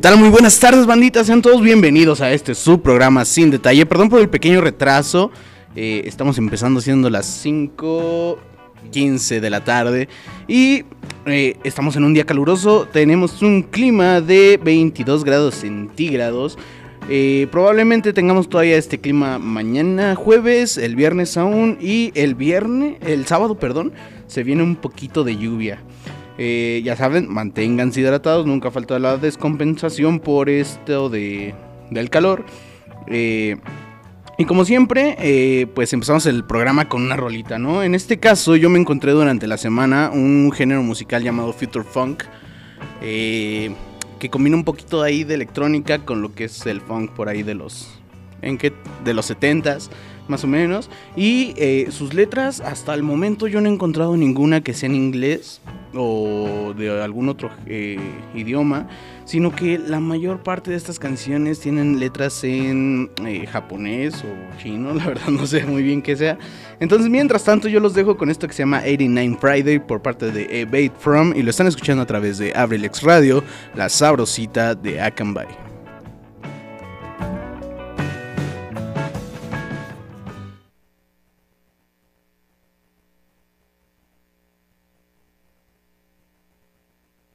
Tal? Muy buenas tardes, banditas. Sean todos bienvenidos a este subprograma sin detalle. Perdón por el pequeño retraso. Eh, estamos empezando siendo las 5.15 de la tarde. Y eh, estamos en un día caluroso. Tenemos un clima de 22 grados centígrados. Eh, probablemente tengamos todavía este clima mañana, jueves, el viernes aún. Y el viernes, el sábado, perdón, se viene un poquito de lluvia. Eh, ya saben, manténganse hidratados, nunca falta la descompensación por esto de, del calor. Eh, y como siempre, eh, pues empezamos el programa con una rolita, ¿no? En este caso yo me encontré durante la semana un género musical llamado Future Funk. que combina un poquito ahí de electrónica con lo que es el funk por ahí de los... ¿En qué? De los 70s más o menos. Y sus letras, hasta el momento yo no he encontrado ninguna que sea en inglés o de algún otro eh, idioma, sino que la mayor parte de estas canciones tienen letras en eh, japonés o chino, la verdad no sé muy bien qué sea. Entonces, mientras tanto, yo los dejo con esto que se llama 89 Friday por parte de Evade From y lo están escuchando a través de Abrilex Radio, la sabrosita de Akanbay.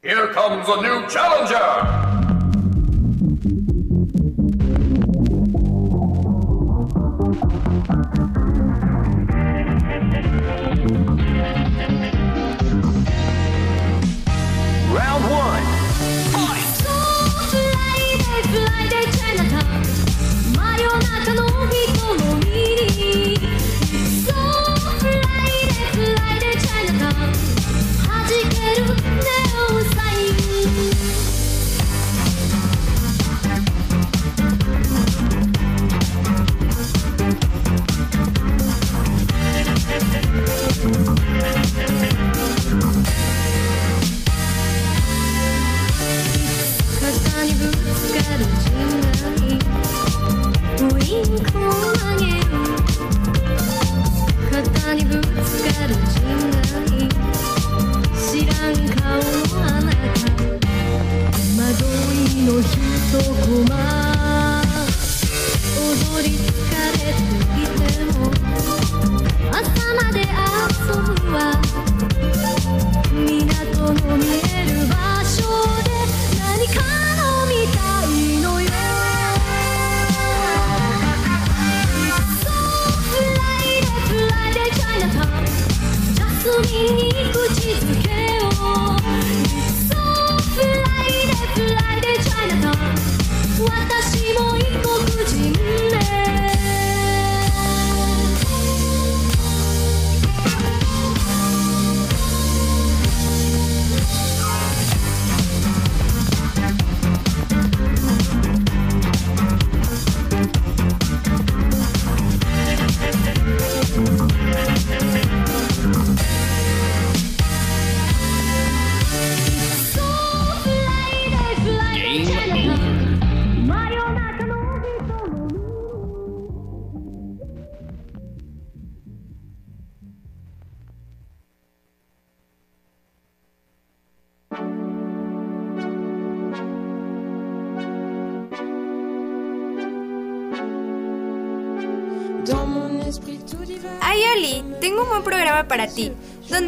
Here comes a new challenger! para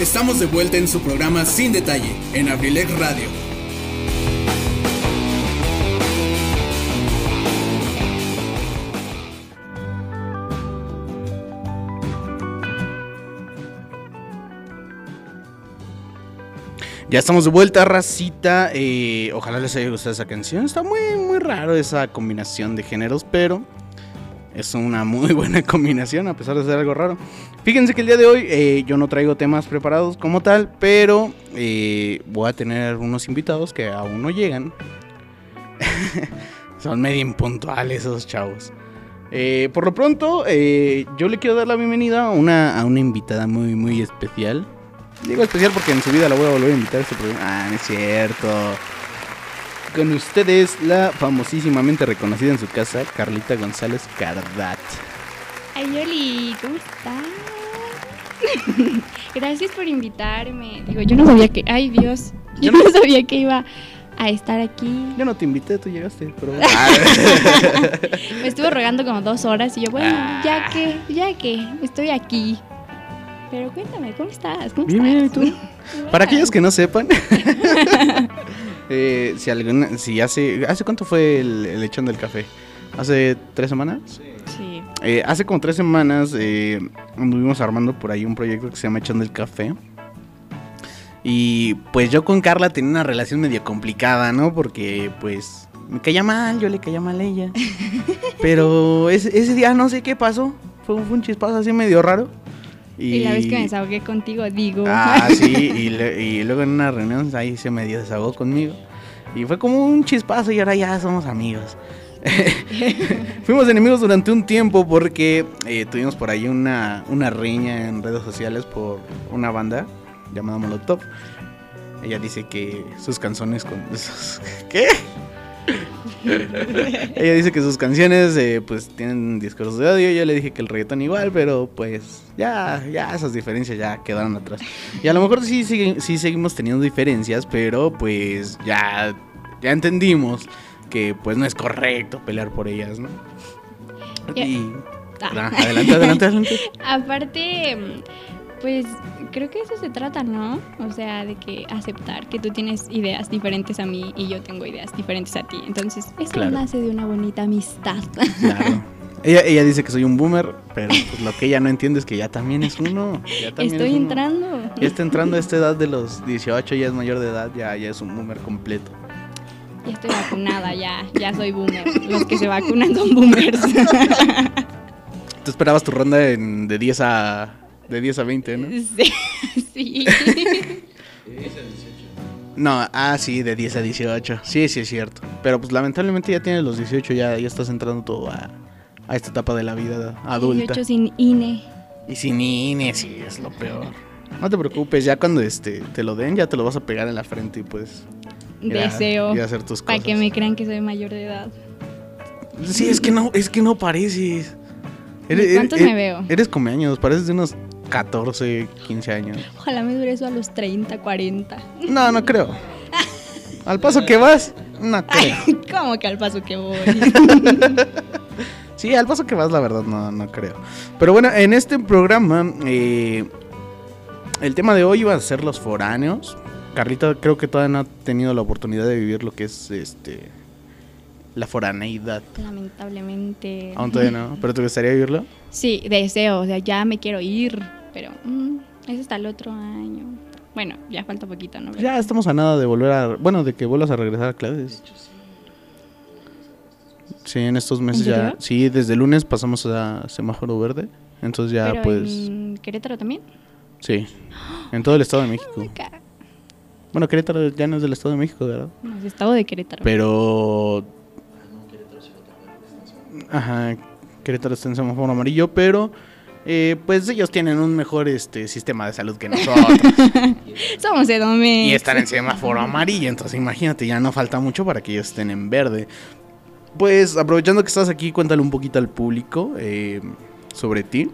Estamos de vuelta en su programa Sin Detalle, en Abrilex Radio. Ya estamos de vuelta, racita. eh, ojalá les haya gustado esa canción. Está muy, muy raro esa combinación de géneros, pero es una muy buena combinación a pesar de ser algo raro. Fíjense que el día de hoy eh, yo no traigo temas preparados como tal, pero eh, voy a tener unos invitados que aún no llegan. Son medio impuntuales esos chavos. Eh, por lo pronto, eh, yo le quiero dar la bienvenida a una, a una invitada muy, muy especial. Digo especial porque en su vida la voy a volver a invitar a este programa. Ah, no es cierto. Con ustedes, la famosísimamente reconocida en su casa, Carlita González Cardat. Ay, Yoli, ¿cómo estás? Gracias por invitarme. Digo, yo no sabía que. Ay, Dios. Yo no sabía que iba a estar aquí. Yo no te invité, tú llegaste, pero... Me estuve rogando como dos horas y yo, bueno, Ah. ya que, ya que, estoy aquí. Pero cuéntame, ¿cómo estás? ¿Cómo Bien, bien, ¿y estás? tú? Para aquellos que no sepan, eh, si, alguna, si hace... ¿Hace cuánto fue el, el lechón del café? ¿Hace tres semanas? Sí. Eh, hace como tres semanas eh, anduvimos armando por ahí un proyecto que se llama Echando el Café. Y pues yo con Carla tenía una relación medio complicada, ¿no? Porque pues me caía mal, yo le caía mal a ella. Pero ese, ese día no sé qué pasó. Fue, un- fue un chispazo así medio raro. Y... la vez que me desahogué contigo, digo. Ah, sí, y, le- y luego en una reunión ahí se medio desahogó conmigo. Y fue como un chispazo y ahora ya somos amigos. Fuimos enemigos durante un tiempo porque eh, tuvimos por ahí una, una riña en redes sociales por una banda llamada Molotov. Ella dice que sus canciones con... ¿Qué? Ella dice que sus canciones eh, pues tienen discursos de odio. Yo le dije que el reggaetón igual, pero pues ya, ya esas diferencias ya quedaron atrás. Y a lo mejor sí, sí, sí seguimos teniendo diferencias, pero pues ya, ya entendimos que pues no es correcto pelear por ellas, ¿no? Y... Ah. Ah, adelante, adelante, adelante. Aparte, pues creo que eso se trata, ¿no? O sea, de que aceptar que tú tienes ideas diferentes a mí y yo tengo ideas diferentes a ti. Entonces, eso Claro. nace de una bonita amistad. Claro. Ella, ella dice que soy un boomer, pero pues, lo que ella no entiende es que ya también es uno. ya también Estoy es uno. entrando. Ya está entrando a esta edad de los 18, ya es mayor de edad, ya, ya es un boomer completo. Ya estoy vacunada, ya, ya soy boomer. Los que se vacunan son boomers. Tú esperabas tu ronda en- de 10 a de 10 a 20, ¿no? sí. sí. No, ah, sí, de 10 a 18. Sí, sí es cierto. Pero pues lamentablemente ya tienes los 18, ya, ya estás entrando todo a, a esta etapa de la vida adulta. 18 sin INE. Y sin INE, sí, es lo peor. No te preocupes, ya cuando este te lo den, ya te lo vas a pegar en la frente y pues a- Deseo. a hacer tus Para cosas. que me crean que soy mayor de edad. Sí, es que no, es que no pareces. ¿De cuántos me veo? Eres come años, pareces de unos 14, 15 años. Ojalá me dure eso a los 30, 40. No, no creo. Al paso que vas, no creo. ¿Cómo que al paso que voy? Sí, al paso que vas, la verdad, no, no creo. Pero bueno, en este programa, eh, el tema de hoy iba a ser los foráneos. Carlita creo que todavía no ha tenido la oportunidad de vivir lo que es este la foraneidad. Lamentablemente. Aún todavía no, pero ¿te gustaría vivirlo? Sí, deseo, o sea, ya me quiero ir, pero mm, es hasta el otro año. Bueno, ya falta poquito, ¿no? Ya estamos a nada de volver a... Bueno, de que vuelvas a regresar a clases. Sí, en estos meses ¿En ya... Sí, desde el lunes pasamos a semáforo verde. Entonces ya Pero pues... en Querétaro también. Sí. En todo el Estado de México. Bueno, Querétaro ya no es del Estado de México, ¿verdad? No, es estado de Querétaro. Pero... Ajá, Querétaro está en semáforo amarillo, pero eh, pues ellos tienen un mejor este, sistema de salud que nosotros. Somos Edomex. y están en semáforo amarillo, entonces imagínate, ya no falta mucho para que ellos estén en verde. Pues aprovechando que estás aquí, cuéntale un poquito al público eh, sobre ti,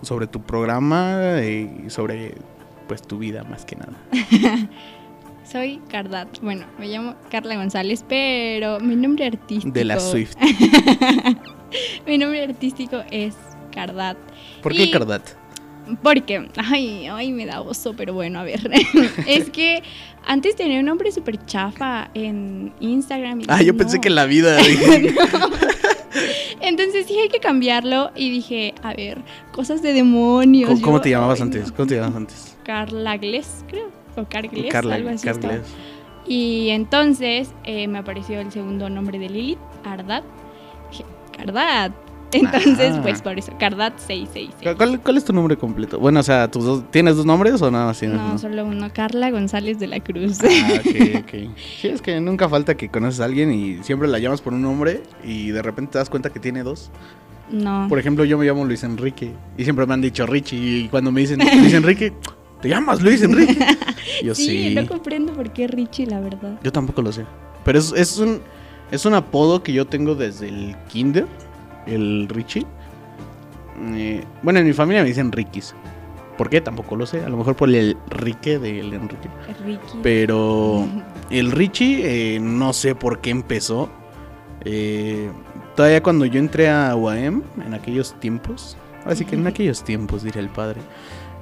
sobre tu programa eh, y sobre pues tu vida más que nada. Soy Cardat. Bueno, me llamo Carla González, pero mi nombre artístico. De la Swift. mi nombre artístico es Cardat. ¿Por qué Y- Cardat? Porque, ay, ay, me da oso, pero bueno, a ver. es que antes tenía un nombre súper chafa en Instagram. y Ah, dije, yo pensé "No". que en la vida. Entonces dije, hay que cambiarlo. Y dije, a ver, cosas de demonios. ¿Cómo, te llamabas ay, antes? ¿Cómo te llamabas antes? Carla Gles, creo. O Cargles, Carla, algo así. Y entonces eh, me apareció el segundo nombre de Lilith, Ardat. Dije, Cardat. Entonces, Ah. pues por eso, Cardat 666. ¿Cuál, cuál es tu nombre completo? Bueno, o sea, ¿tus dos- ¿tienes dos nombres o nada más No, uno? solo uno, Carla González de la Cruz. Ah, ok, ok. Sí, es que nunca falta que conoces a alguien y siempre la llamas por un nombre y de repente te das cuenta que tiene dos. no. Por ejemplo, yo me llamo Luis Enrique y siempre me han dicho Richie y cuando me dicen Luis Enrique, ¿te llamas Luis Enrique? Yo sí, sí. no comprendo por qué Richie, la verdad. Yo tampoco lo sé. Pero es, es un es un apodo que yo tengo desde el kinder, el Richie. Eh, bueno, en mi familia me dicen Rikis. ¿Por qué? Tampoco lo sé. A lo mejor por el Rique del Enrique. Ricky. Pero el Richie, eh, no sé por qué empezó. Eh, todavía cuando yo entré a UAM, en aquellos tiempos, así que en aquellos tiempos, diría el padre,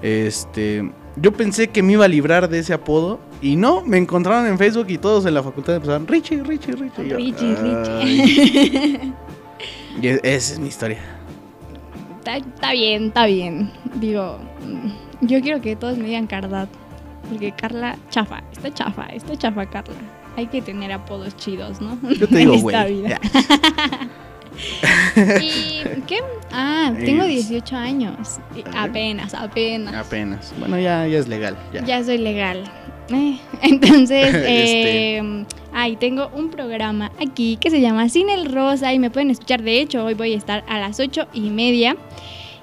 este, yo pensé que me iba a librar de ese apodo. Y no, me encontraron en Facebook y todos en la facultad empezaron, Richie, Richie, Richie. Yo, Richie. Richie. Y esa es mi historia. está, está bien, está bien. Digo, mm, yo quiero que todos me digan Cardat. Porque Carla, chafa, está chafa, está chafa Carla. Hay que tener apodos chidos, ¿no? Yo te digo, güey. ¿Y qué? Ah, tengo 18 años. Apenas, apenas. Apenas. Bueno, ya, ya es legal. Ya. Ya soy legal. Eh, Entonces, Este. eh, ay, tengo un programa aquí que se llama Sin el Rosa y me pueden escuchar. De hecho, hoy voy a estar a las ocho y media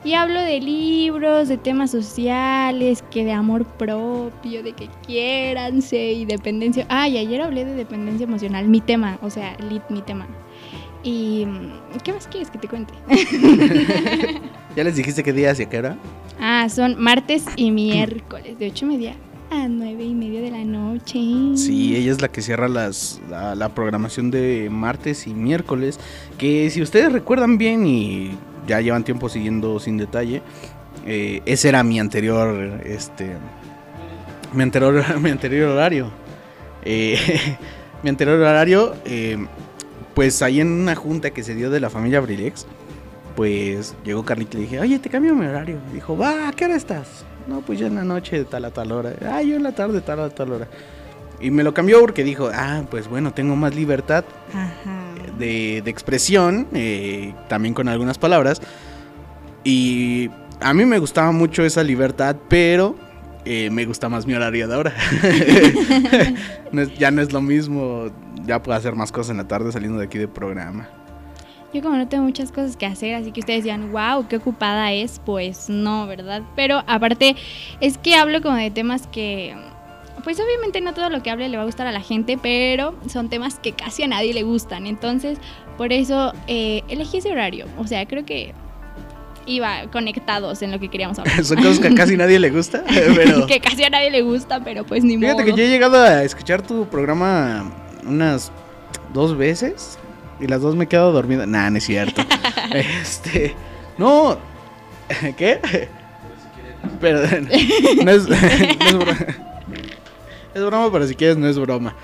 y hablo de libros, de temas sociales, que de amor propio, de que quiéranse y dependencia. Ay, ayer hablé de dependencia emocional, mi tema, o sea, lit, mi tema. Y, mm, ¿qué más quieres que te cuente? ¿Ya les dijiste qué día hacia qué hora? Ah, son martes y miércoles, de ocho y media a nueve y media de la noche. Sí, ella es la que cierra las, la, programación de martes y miércoles. Que si ustedes recuerdan bien y ya llevan tiempo siguiendo sin detalle, eh, ese era mi anterior, este, mi anterior, mi anterior horario. Eh, mi anterior horario, eh, pues ahí en una junta que se dio de la familia Brilex, pues llegó Carlita y le dije, oye, te cambio mi horario. Dijo, va, ¿a qué hora estás? No, pues yo en la noche de tal a tal hora. Ah, yo en la tarde de tal a tal hora. Y me lo cambió porque dijo, ah, pues bueno, tengo más libertad Ajá. de, de expresión, eh, también con algunas palabras. Y a mí me gustaba mucho esa libertad, pero eh, me gusta más mi horario de ahora. No es- ya no es lo mismo, ya puedo hacer más cosas en la tarde saliendo de aquí de programa. Yo como no tengo muchas cosas que hacer, así que ustedes digan, wow, qué ocupada es, pues no, ¿verdad? Pero aparte es que hablo como de temas que, pues obviamente no todo lo que hable le va a gustar a la gente, pero son temas que casi a nadie le gustan. Entonces, por eso eh, elegí ese horario. O sea, creo que iba conectados en lo que queríamos hablar. Son cosas que a casi nadie le gusta, pero... que casi a nadie le gusta, pero pues ni Fíjate modo. que yo he llegado a escuchar tu programa unas dos veces y las dos me he quedado dormida. Nah, no es cierto. este, no, ¿qué? Pero no es, no es broma. Es broma, pero si quieres no es broma.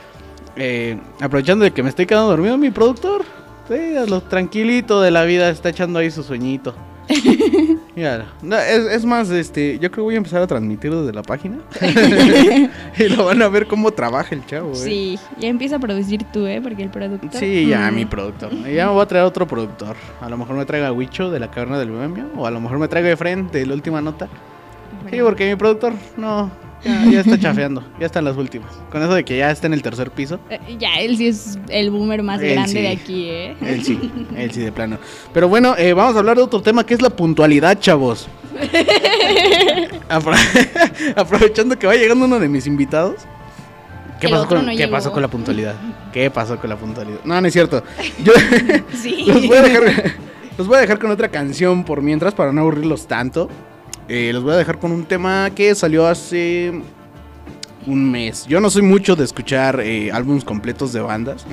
Eh, aprovechando de que me estoy quedando dormido, mi productor, sí, a lo tranquilito de la vida, está echando ahí su sueñito. No, es, es más, este, yo creo que voy a empezar a transmitir desde la página. y lo van a ver cómo trabaja el chavo, eh. Sí, ya empieza a producir tú, ¿eh? Porque el productor... Sí, ya, mm, mi productor. Ya me voy a traer otro productor. A lo mejor me traiga a Huicho de la caverna del Bohemio. O a lo mejor me traiga Efren de la última nota. Sí, porque mi productor no, ya, ya está chafeando, ya están las últimas. Con eso de que ya está en el tercer piso, Eh, Ya, él sí es el boomer más Él grande sí. de aquí, ¿eh? él sí, él sí de plano. Pero bueno, eh, vamos a hablar de otro tema que es la puntualidad, chavos. Apro- Aprovechando que va llegando uno de mis invitados. ¿Qué, pasó con, no ¿Qué pasó con la puntualidad? ¿Qué pasó con la puntualidad? No, no es cierto. Yo Sí. los, voy a dejar, los voy a dejar con otra canción por mientras para no aburrirlos tanto. Eh, los voy a dejar con un tema que salió hace un mes. Yo no soy mucho de escuchar eh, álbumes completos de bandas,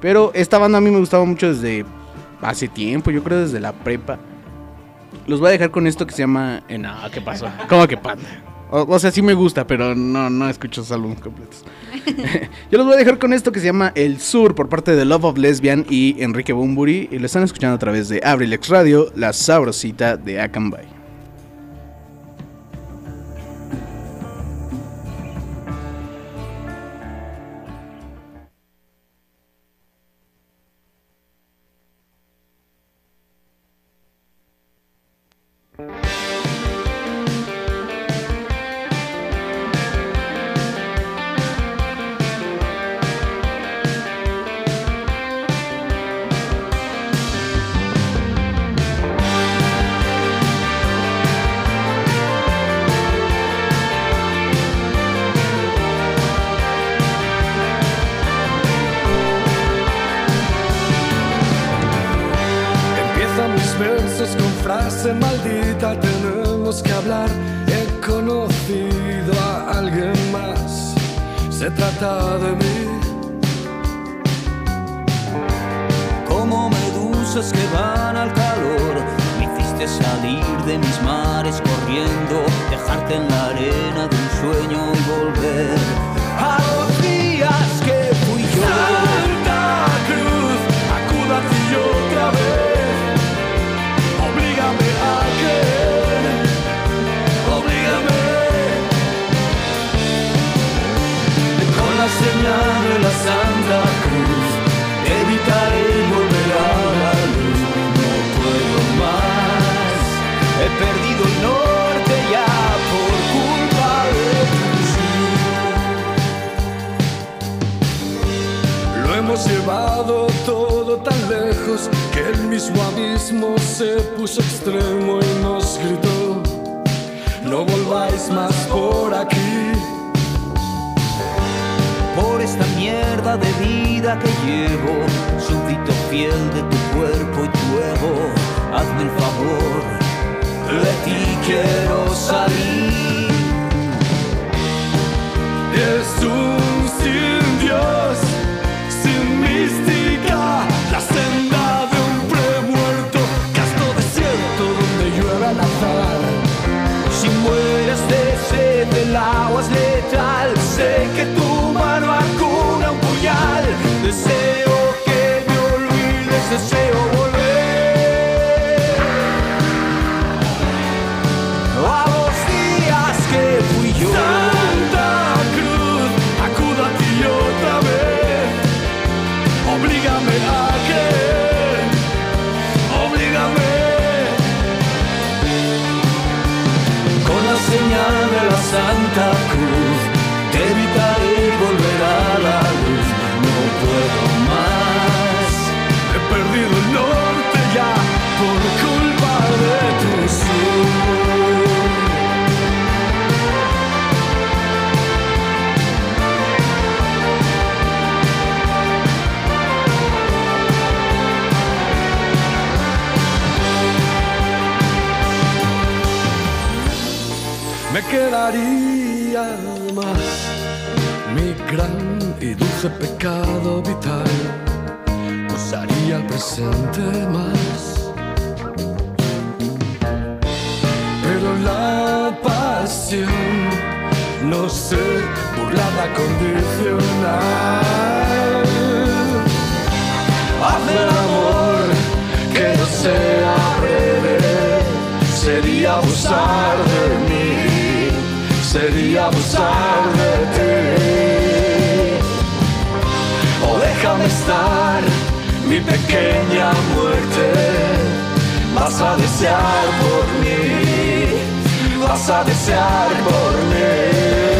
pero esta banda a mí me gustaba mucho desde hace tiempo, yo creo desde la prepa. Los voy a dejar con esto que se llama... eh, no, ¿qué pasó? ¿Cómo que panda? O, o sea, sí me gusta, pero no, no escucho esos álbumes completos. Yo los voy a dejar con esto que se llama El Sur por parte de Love of Lesbian y Enrique Bumburi. Y lo están escuchando a través de Abrilex Radio, la sabrosita de Akanbay. Frase maldita, tenemos que hablar. He conocido a alguien más, se trata de mí. como medusas que van al calor. Me hiciste salir de mis mares corriendo, dejarte en la arena de un sueño y volver a llevado todo tan lejos que el mismo abismo se puso extremo y nos gritó, no volváis más por aquí. por esta mierda de vida que llevo, súbdito fiel de tu cuerpo y tu ego, hazme el favor, de ti quiero salir. Es un sin Dios, sé que tu mano acuna un puñal, deseo que me olvides, deseo y dulce pecado vital usaría el presente más. Pero la pasión, no sé, burlada condicional. Hazme el amor que no sea breve, sería abusar de mí, sería abusar de ti. Déjame estar, mi pequeña muerte. Vas a desear por mí, vas a desear por mí.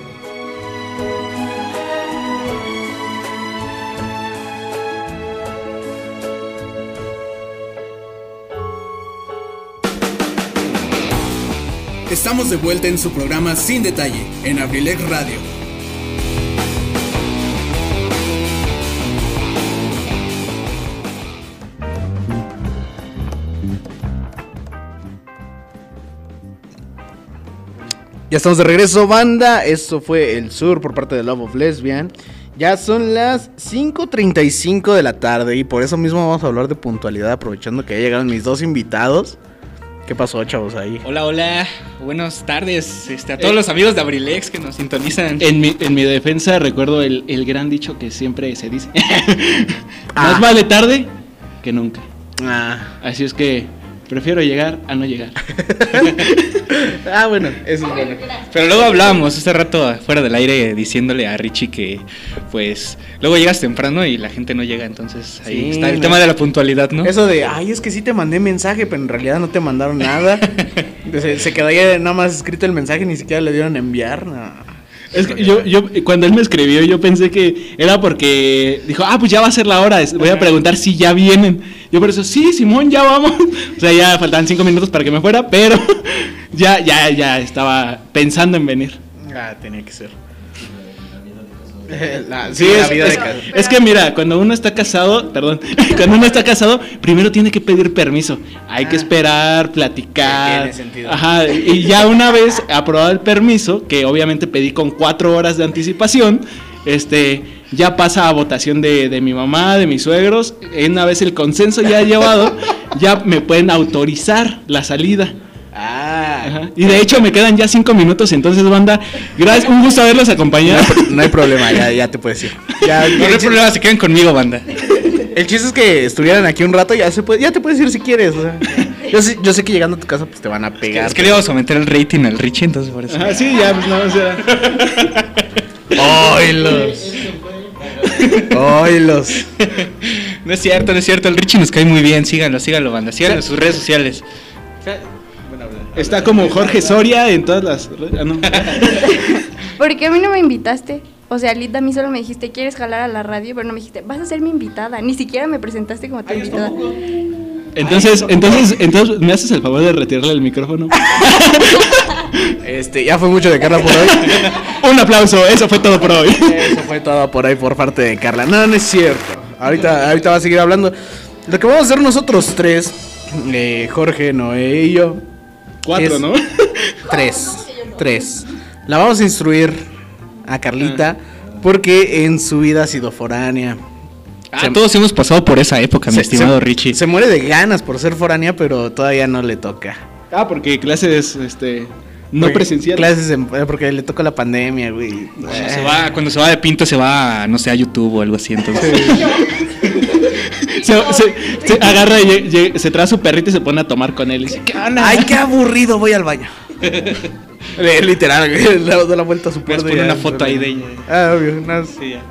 Estamos de vuelta en su programa Sin Detalle, en Abrilex Radio. Ya estamos de regreso, banda. Esto fue El Sur por parte de Love of Lesbian. Ya son las 5.35 de la tarde y por eso mismo vamos a hablar de puntualidad, aprovechando que ya llegaron mis dos invitados. ¿Qué pasó, chavos, ahí? Hola, hola, buenas tardes este, a todos los amigos de Abrilex que nos sintonizan. En mi, en mi defensa recuerdo el, el gran dicho que siempre se dice. Ah. Más vale tarde que nunca. Ah, Así es que prefiero llegar a no llegar. ah bueno, eso es bueno. Pero luego hablábamos hace rato fuera del aire diciéndole a Richie que pues luego llegas temprano y la gente no llega, entonces ahí Sí, está el no. tema de la puntualidad, ¿no? Eso de, ay, es que sí te mandé mensaje, pero en realidad no te mandaron nada. se, se quedó ahí nada más escrito el mensaje, ni siquiera le dieron a enviar. no. Es que yo, yo, cuando él me escribió, yo pensé que era porque dijo, ah, pues ya va a ser la hora, voy a preguntar si ya vienen. Yo por eso, sí, Simón, ya vamos. O sea, ya faltaban cinco minutos para que me fuera, pero ya, ya, ya estaba pensando en venir. Ah, tenía que ser. La- Sí, sí, la es, vida es que mira, cuando uno está casado, perdón, cuando uno está casado, primero tiene que pedir permiso. Hay que Ah. esperar, platicar. Tiene sentido. Ajá, y ya una vez aprobado el permiso, que obviamente pedí con cuatro horas de anticipación, este, ya pasa a votación de, de mi mamá, de mis suegros. Una vez el consenso ya llevado, ya me pueden autorizar la salida. Ah, Ajá. Y de hecho me quedan ya cinco minutos, entonces banda, gracias, un gusto haberlos acompañado. no hay problema, ya, ya te puedes ir. Ya, no hay problema, se quedan conmigo, banda. El chiste es que estuvieran aquí un rato, ya se puede, ya te puedes ir si quieres. o sea. yo, sé, yo sé que llegando a tu casa pues te van a pegar. Es que le íbamos a meter el rating al Richie, entonces por eso. Ajá, sí, ya, pues no, o sea. Oilos. Oilos. No es cierto, no es cierto, el Richie nos cae muy bien, síganlo, síganlo, banda, síganlo en sus redes sociales. Está como Jorge Soria en todas las. ah, no. ¿Por qué a mí no me invitaste? O sea, Lita, a mí solo me dijiste, ¿quieres jalar a la radio? Pero no me dijiste, vas a ser mi invitada. Ni siquiera me presentaste como tu invitada. Entonces, entonces, entonces, ¿me haces el favor de retirarle el micrófono? Este, ya fue mucho de Carla por hoy. Un aplauso, eso fue todo por hoy. Eso fue todo por hoy por parte de Carla. No, no es cierto. Ahorita, ahorita va a seguir hablando. Lo que vamos a hacer nosotros tres, eh, Jorge, Noé y yo. Cuatro, es- ¿no? Tres. Tres. La vamos a instruir a Carlita porque en su vida ha sido foránea. Ah, todos hemos pasado por esa época, mi Se- estimado se- Richie. Se muere de ganas por ser foránea, pero todavía no le toca. Ah, porque clases, este, no Porque presenciales. Clases en- eh, porque le toca la pandemia, güey. Se va, cuando se va de pinto se va, no sé, a YouTube o algo así, entonces. Se, se- se agarra y se trae a su perrito y se pone a tomar con él. Y dice, ¿qué onda? Ay, qué aburrido, voy al baño. Eh, Literal, güey, le da la vuelta a su poner ya, una foto ahí de ella. Ah, obvio, nada. Sí, ya.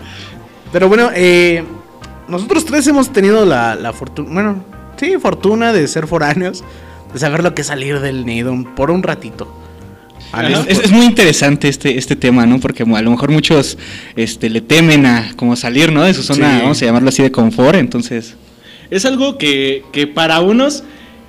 Pero bueno, eh, nosotros tres hemos tenido la, la fortuna, bueno, sí, fortuna de ser foráneos. de saber lo que es salir del nido por un ratito. Es, es- es muy interesante este, este tema, ¿no? Porque a lo mejor muchos este, le temen a como salir, ¿no? De su zona, Sí. vamos a llamarlo así, de confort. Entonces, Es algo que, que para unos,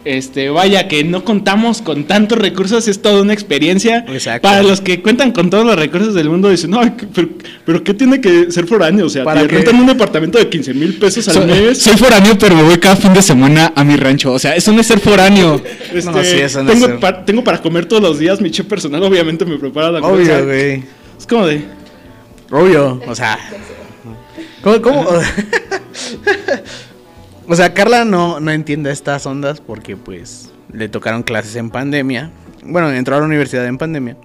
este, vaya, que no contamos con tantos recursos, es toda una experiencia. Exacto. Para los que cuentan con todos los recursos del mundo, dicen, no, ¿qué- pero, pero ¿qué tiene que ser foráneo? O sea, ¿Para te rentan un departamento de 15 mil pesos al soy, mes. soy foráneo, pero me voy cada fin de semana a mi rancho. O sea, eso no es ser foráneo. Este, No, sí, eso no tengo, es ser- pa- tengo para comer todos los días, mi chef personal obviamente me prepara la Obvio, güey. Es como de, Obvio, o sea. ¿Cómo? cómo? o sea, Carla no, no entiende estas ondas porque, pues, le tocaron clases en pandemia. Bueno, entró a la universidad en pandemia.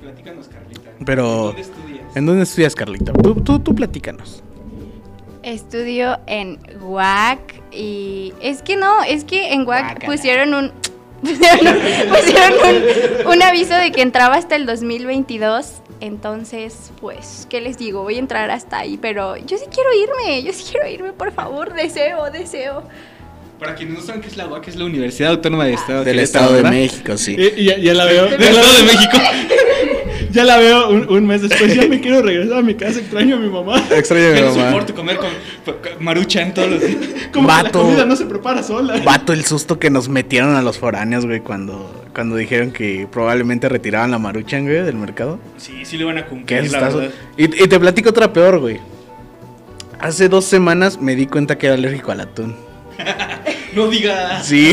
Platícanos, Carlita. Pero. ¿Dónde estudias? ¿En dónde estudias, Carlita? Tú, tú, tú platícanos. Estudio en WAC y es que no, es que en WAC Guácala. pusieron un pusieron, un- pusieron un, un aviso de que entraba hasta el 2022, entonces pues, ¿qué les digo? Voy a entrar hasta ahí, pero yo sí quiero irme, yo sí quiero irme, por favor, deseo, deseo. Para quienes no saben qué es la UAC, es la Universidad Autónoma de Estado Del de Estado de ¿verdad? México, sí. y- y ya, ya la veo. Del Estado de México. Ya la veo un, un mes después, ya me quiero regresar a mi casa, extraño a mi mamá. Extraño a mi mamá. soporto comer con, con maruchan todos los días. Como que la comida no se prepara sola. Vato el susto que nos metieron a los foráneos, güey, cuando, cuando dijeron que probablemente retiraban la maruchan, güey, del mercado. Sí, sí le van a ¿Qué cumplir, es la verdad. y, y te platico otra peor, güey. Hace dos semanas me di cuenta que era alérgico al atún. No digas. Sí.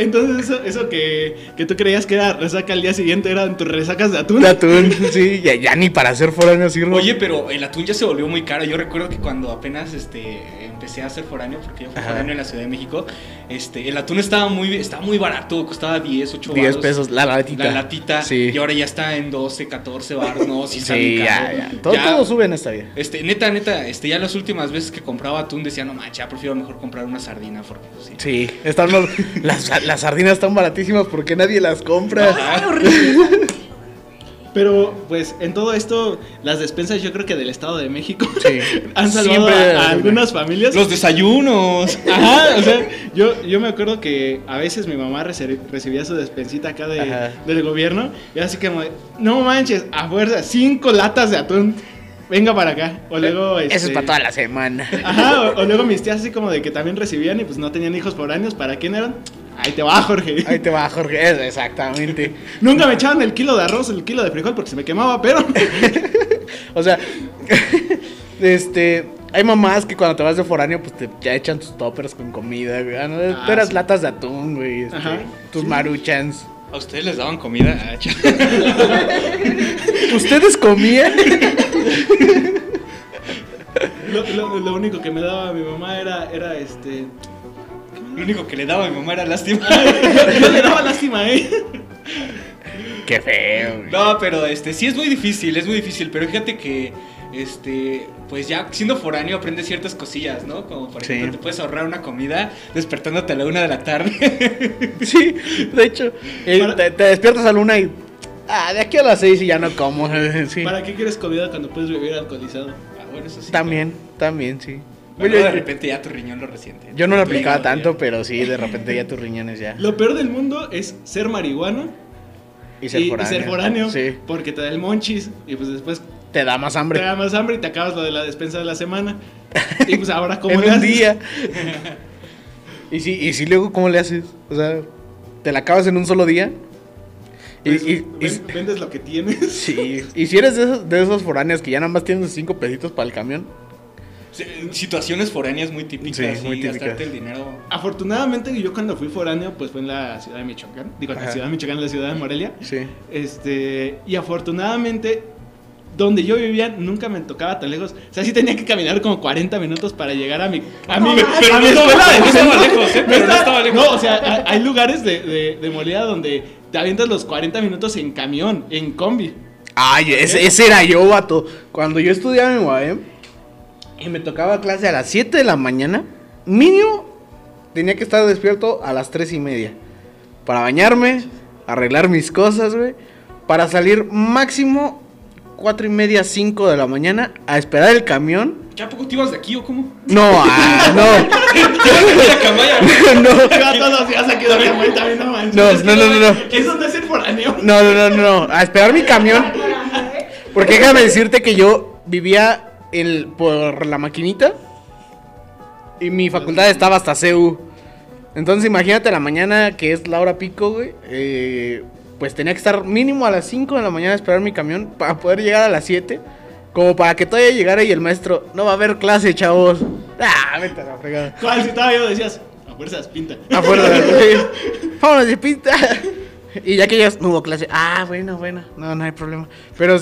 Entonces, eso, eso que, que tú creías que era resaca al día siguiente eran tus resacas de atún. De atún, sí. Ya, ya ni para ser foráneo sirve. Oye, pero el atún ya se volvió muy caro. Yo recuerdo que cuando apenas este, empecé a ser foráneo, porque yo fui Ajá. foráneo en la Ciudad de México, este, el atún estaba muy, estaba muy barato, costaba 10, 8 10 baros. pesos la latita. La latita. Sí. Y ahora ya está en 12, 14 baros. No, sí Sí, ya, ya. Todo, todo sube en esta vida. Este, neta, neta, este, ya las últimas veces que compraba atún decía, no mancha, prefiero mejor comprar una sardina porque pues, sí. Sí, están los- las, las sardinas están baratísimas porque nadie las compra. Pero pues en todo esto, las despensas yo creo que del Estado de México Sí. han salvado Siempre- a, a algunas familias. Los desayunos. Ajá, o sea, yo, yo me acuerdo que a veces mi mamá recibía su despensita acá de- Ajá. del gobierno y así como, de, no manches, a fuerza, cinco latas de atún, venga para acá. O luego... Eso es este, para toda la semana. Ajá, o, o luego mis tías así como de que también recibían y pues no tenían hijos foráneos, ¿para quién eran? Ahí te va, Jorge. Ahí te va, Jorge. Eso, exactamente. Nunca me echaban el kilo de arroz, el kilo de frijol porque se me quemaba, pero... O sea, este. Hay mamás que cuando te vas de foráneo, pues te ya echan tus toppers con comida, güey. Ah, no, Ah, tú eras sí. latas de atún, güey. este, Ajá. tus Sí. maruchans. ¿A ustedes les daban comida? Ah, ¿Ustedes comían? Lo, lo- lo único que me daba mi mamá era, era este... Lo único que le daba a mi mamá era lástima. Yo le daba lástima, ¿eh? Qué feo, güey. No, pero este sí es muy difícil, es muy difícil, pero fíjate que este pues ya siendo foráneo aprendes ciertas cosillas, ¿no? Como por Sí. ejemplo, te puedes ahorrar una comida despertándote a la una de la tarde. Sí, de hecho, eh, te despiertas a la una y. Ah, de aquí a las seis y ya no como. Sí. ¿Para qué quieres comida cuando puedes vivir alcoholizado? Ah, bueno, eso sí. También, también, sí. Pero de repente ya tu riñón lo resiente. yo no lo aplicaba tanto, pero sí, de repente ya tus riñones ya. Lo peor del mundo es ser marihuano Y ser y, y foráneo. ser foráneo. Sí. Porque te da el monchis y pues después Te da más hambre. te da más hambre y te acabas lo de la despensa de la semana. Y pues ahora cómo en le un haces? día. y si, y si luego, ¿cómo le haces? O sea, ¿te la acabas en un solo día? Y, Pues, y- y- ven- vendes lo que tienes. sí. Y si eres de esos, de esos foráneos que ya nada más tienen sus cinco pesitos para el camión. Situaciones foráneas muy típicas Sí, y muy típicas. gastarte el dinero. Afortunadamente yo cuando fui foráneo pues fue en la ciudad de Michoacán. Digo, en la Ajá. ciudad de Michoacán, en la ciudad de Morelia. Sí. Este, y afortunadamente, donde yo vivía nunca me tocaba tan lejos. O sea, sí tenía que caminar como 40 minutos para llegar a mi, a mi, pero a no mi estaba- escuela de no estaba lejos, ¿eh? Pero no estaba lejos. No, o sea, hay, hay lugares de, de, de Morelia donde te avientas los 40 minutos en camión, en combi. Ay, ese, ese era yo, vato. Cuando yo estudiaba en UAM y me tocaba clase a las 7 de la mañana, mínimo tenía que estar despierto a las 3 y media. Para bañarme, arreglar mis cosas, güey. Para salir máximo 4 y media, 5 de la mañana a esperar el camión ¿Ya poco te ibas de aquí o cómo? No, ah, no. No. No. No, no, no, no es el foráneo. No, no, no, no, no. A esperar mi camión. Porque déjame decirte que yo vivía el, por la maquinita. Y mi facultad estaba hasta CU. Entonces imagínate la mañana que es la hora pico, güey. eh, pues tenía que estar mínimo a las 5 de la mañana a esperar mi camión para poder llegar a las 7. Como para que todavía llegara y el maestro, no va a haber clase, chavos. Ah, vete a la fregada. ¿Cuál? Si todavía decías, a fuerzas, pinta. Afuera de Vámonos de pinta. Y ya que ya no hubo clase, ah, bueno, bueno, no, no hay problema. Pero, o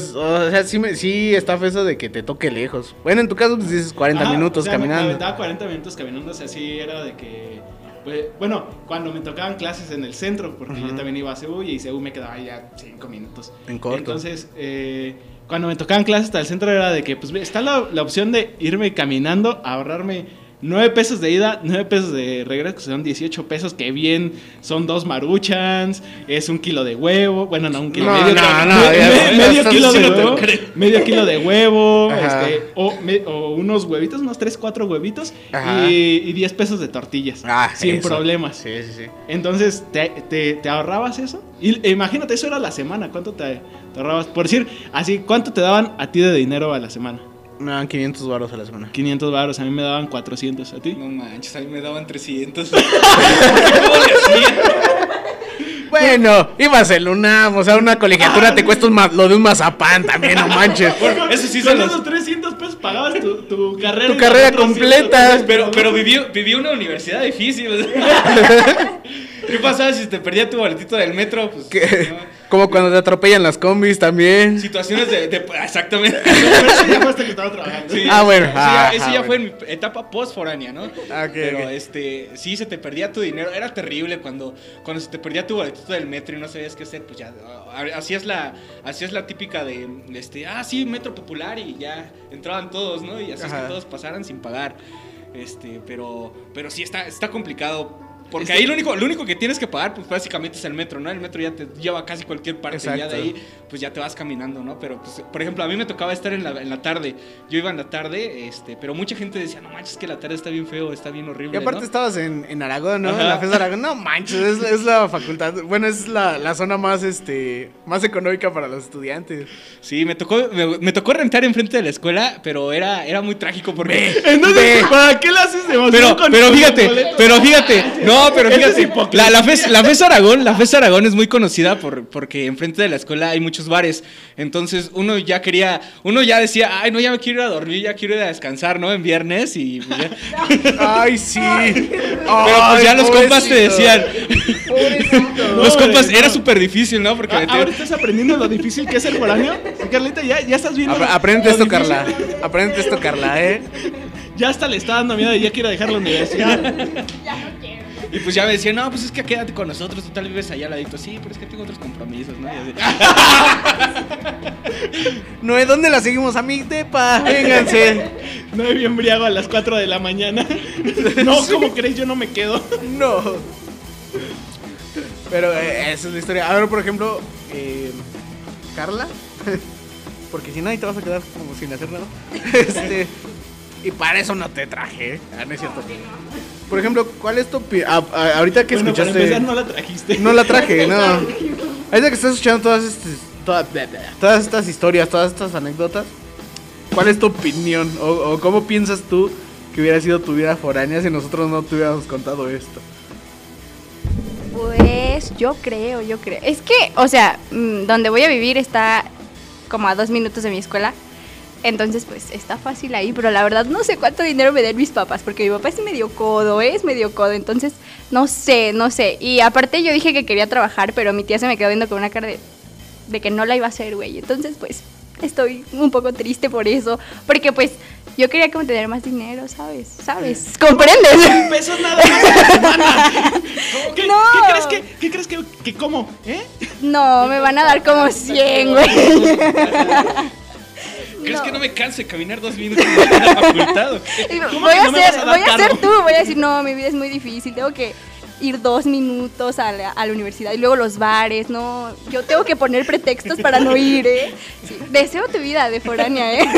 sea, sí, me, sí está feo eso de que te toque lejos. Bueno, en tu caso, pues dices 40 Ajá, minutos o sea, me- Me caminando. aventaba 40 minutos caminando, o sea, sí era de que. pues, bueno, cuando me tocaban clases en el centro, porque yo también iba a CEU y CEU me quedaba ya 5 minutos. En corto. Entonces, eh, cuando me tocaban clases hasta el centro era de que, pues, está la, la opción de irme caminando, ahorrarme 9 pesos de ida, 9 pesos de regreso, que son 18 pesos, que bien son dos maruchans, es un kilo de huevo, bueno, no, un kilo, No, medio, no, no, me- kilo de huevo, medio kilo de huevo, este, o, me- o unos huevitos, unos 3, 4 huevitos y, y 10 pesos de tortillas. Ah, sin eso. problemas. Sí, sí, sí. Entonces, ¿te, te, te ahorrabas eso? Y e imagínate, eso era la semana. ¿Cuánto te, te ahorrabas? Por decir, así, ¿cuánto te daban a ti de dinero a la semana? Me dan 500 baros a la semana. 500 baros, a mí me daban 400. ¿A ti? No manches, a mí me daban 300. Bueno, ibas el UNAM, o sea, una colegiatura te cuesta un ma- lo de un mazapán también, no manches. Eso sí, con esos 300 pesos pagabas tu, tu carrera. Tu carrera los completa. 100 Pero, pero viví, viví una universidad difícil. ¿Qué pasaba si te perdía tu boletito del metro? Pues, no. Como cuando te atropellan las combis también. Situaciones de, de- Exactamente. Eso ya fue hasta que estaba trabajando. Sí, Ah, bueno. Eso ya, Ah, eso ah, ya bueno. fue en mi etapa post foránea, ¿no? Ah, ok, Pero este, sí, se te perdía tu dinero. Era terrible cuando, cuando se te perdía tu boletito del metro y no sabías qué hacer. Pues ya, ah, hacías la, hacías la típica de, este, ah, sí, metro popular y ya entraban todos, ¿no? Y hacías Ajá. que todos pasaran sin pagar. Este, pero, pero sí está, está complicado. Porque ahí lo único, lo único que tienes que pagar, pues básicamente es el metro, ¿no? El metro ya te lleva casi cualquier parte. y Ya Exacto. de ahí, pues ya te vas caminando, ¿no? Pero, pues, por ejemplo, a mí me tocaba estar en la, en la tarde. Yo iba en la tarde, este, pero mucha gente decía, no manches, que la tarde está bien feo, está bien horrible. Y aparte ¿no? estabas en, en Aragón, ¿no? Ajá. En la FES de Aragón. No manches, es, es la facultad. Bueno, es la, la zona más este más económica para los estudiantes. Sí, me tocó, me, me tocó rentar enfrente de la escuela, pero era, era muy trágico porque. Entonces, ¿para qué le haces de Pero, pero fíjate, pero fíjate, no, pero Eso es fíjate, la, la, FES, la FES Aragón, la FES Aragón es muy conocida por, porque enfrente de la escuela hay muchos bares, entonces uno ya quería, uno ya decía, ay, no, ya me quiero ir a dormir, ya quiero ir a descansar, ¿no? En viernes y pues, ya. Ay, sí. Pero pues ya los compas te decían, los No, compas, era no. súper difícil, ¿no? Porque Ah, meter- Ahora estás aprendiendo lo difícil que es el foráneo. Sí, Carlita, ya, ya estás viendo. Aprende esto, difícil. Carla. Aprende esto, Carla, ¿eh? Ya hasta le está dando miedo y ya quiere dejar la universidad. Y pues ya me decían, no, pues es que quédate con nosotros, total vives allá al ladito. Sí, pero es que tengo otros compromisos, ¿no? Y así. No, ¿de dónde la seguimos a mi depa? Vénganse. No me bien embriago a las 4 de la mañana. No, como creéis? Yo no me quedo. No. Pero eh, esa es la historia. A ver, por ejemplo, eh, Carla. Porque si no, ahí te vas a quedar como sin hacer nada. Este, y para eso no te traje. ¿eh? Ah, no es cierto. Por ejemplo, ¿cuál es tu opi- ah, ah, ahorita que Bueno, para escuchaste? empezar, no la trajiste. No la traje, no. Ahorita que estás escuchando todas estas, toda- todas estas historias, todas estas anécdotas, ¿cuál es tu opinión? O, o cómo piensas tú que hubiera sido tu vida foránea si nosotros no te hubiéramos contado esto? Pues yo creo, yo creo. Es que, o sea, mm, donde voy a vivir está como a dos minutos de mi escuela. Entonces, pues está fácil ahí, pero la verdad no sé cuánto dinero me den mis papás, porque mi papá es medio codo, es medio codo, entonces no sé, no sé. Y aparte yo dije que quería trabajar, pero mi tía se me quedó viendo con una cara de, de que no la iba a hacer, güey. Entonces, pues estoy un poco triste por eso, porque pues yo quería como tener más dinero, ¿sabes? ¿Sabes? ¿Comprendes? pesos nada más a la semana. ¿Cómo que- No. ¿Qué crees que, qué crees que, que cómo? ¿Eh? No, me van a dar como 100, güey. ¿Crees que no me canso de caminar dos minutos Voy a no a dar voy a ser tú, voy a decir, no, mi vida es muy difícil, tengo que ir dos minutos a la, a la universidad y luego los bares, no, yo tengo que poner pretextos para no ir, ¿eh? Sí, deseo tu vida de foránea, ¿eh?